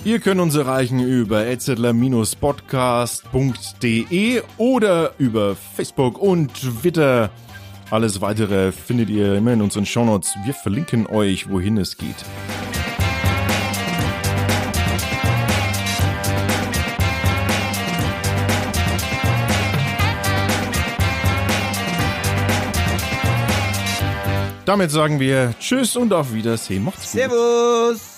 Ihr könnt uns erreichen über etzler-podcast.de oder über Facebook und Twitter. Alles weitere findet ihr immer in unseren Shownotes. Wir verlinken euch, wohin es geht. Damit sagen wir Tschüss und auf Wiedersehen. Macht's gut. Servus.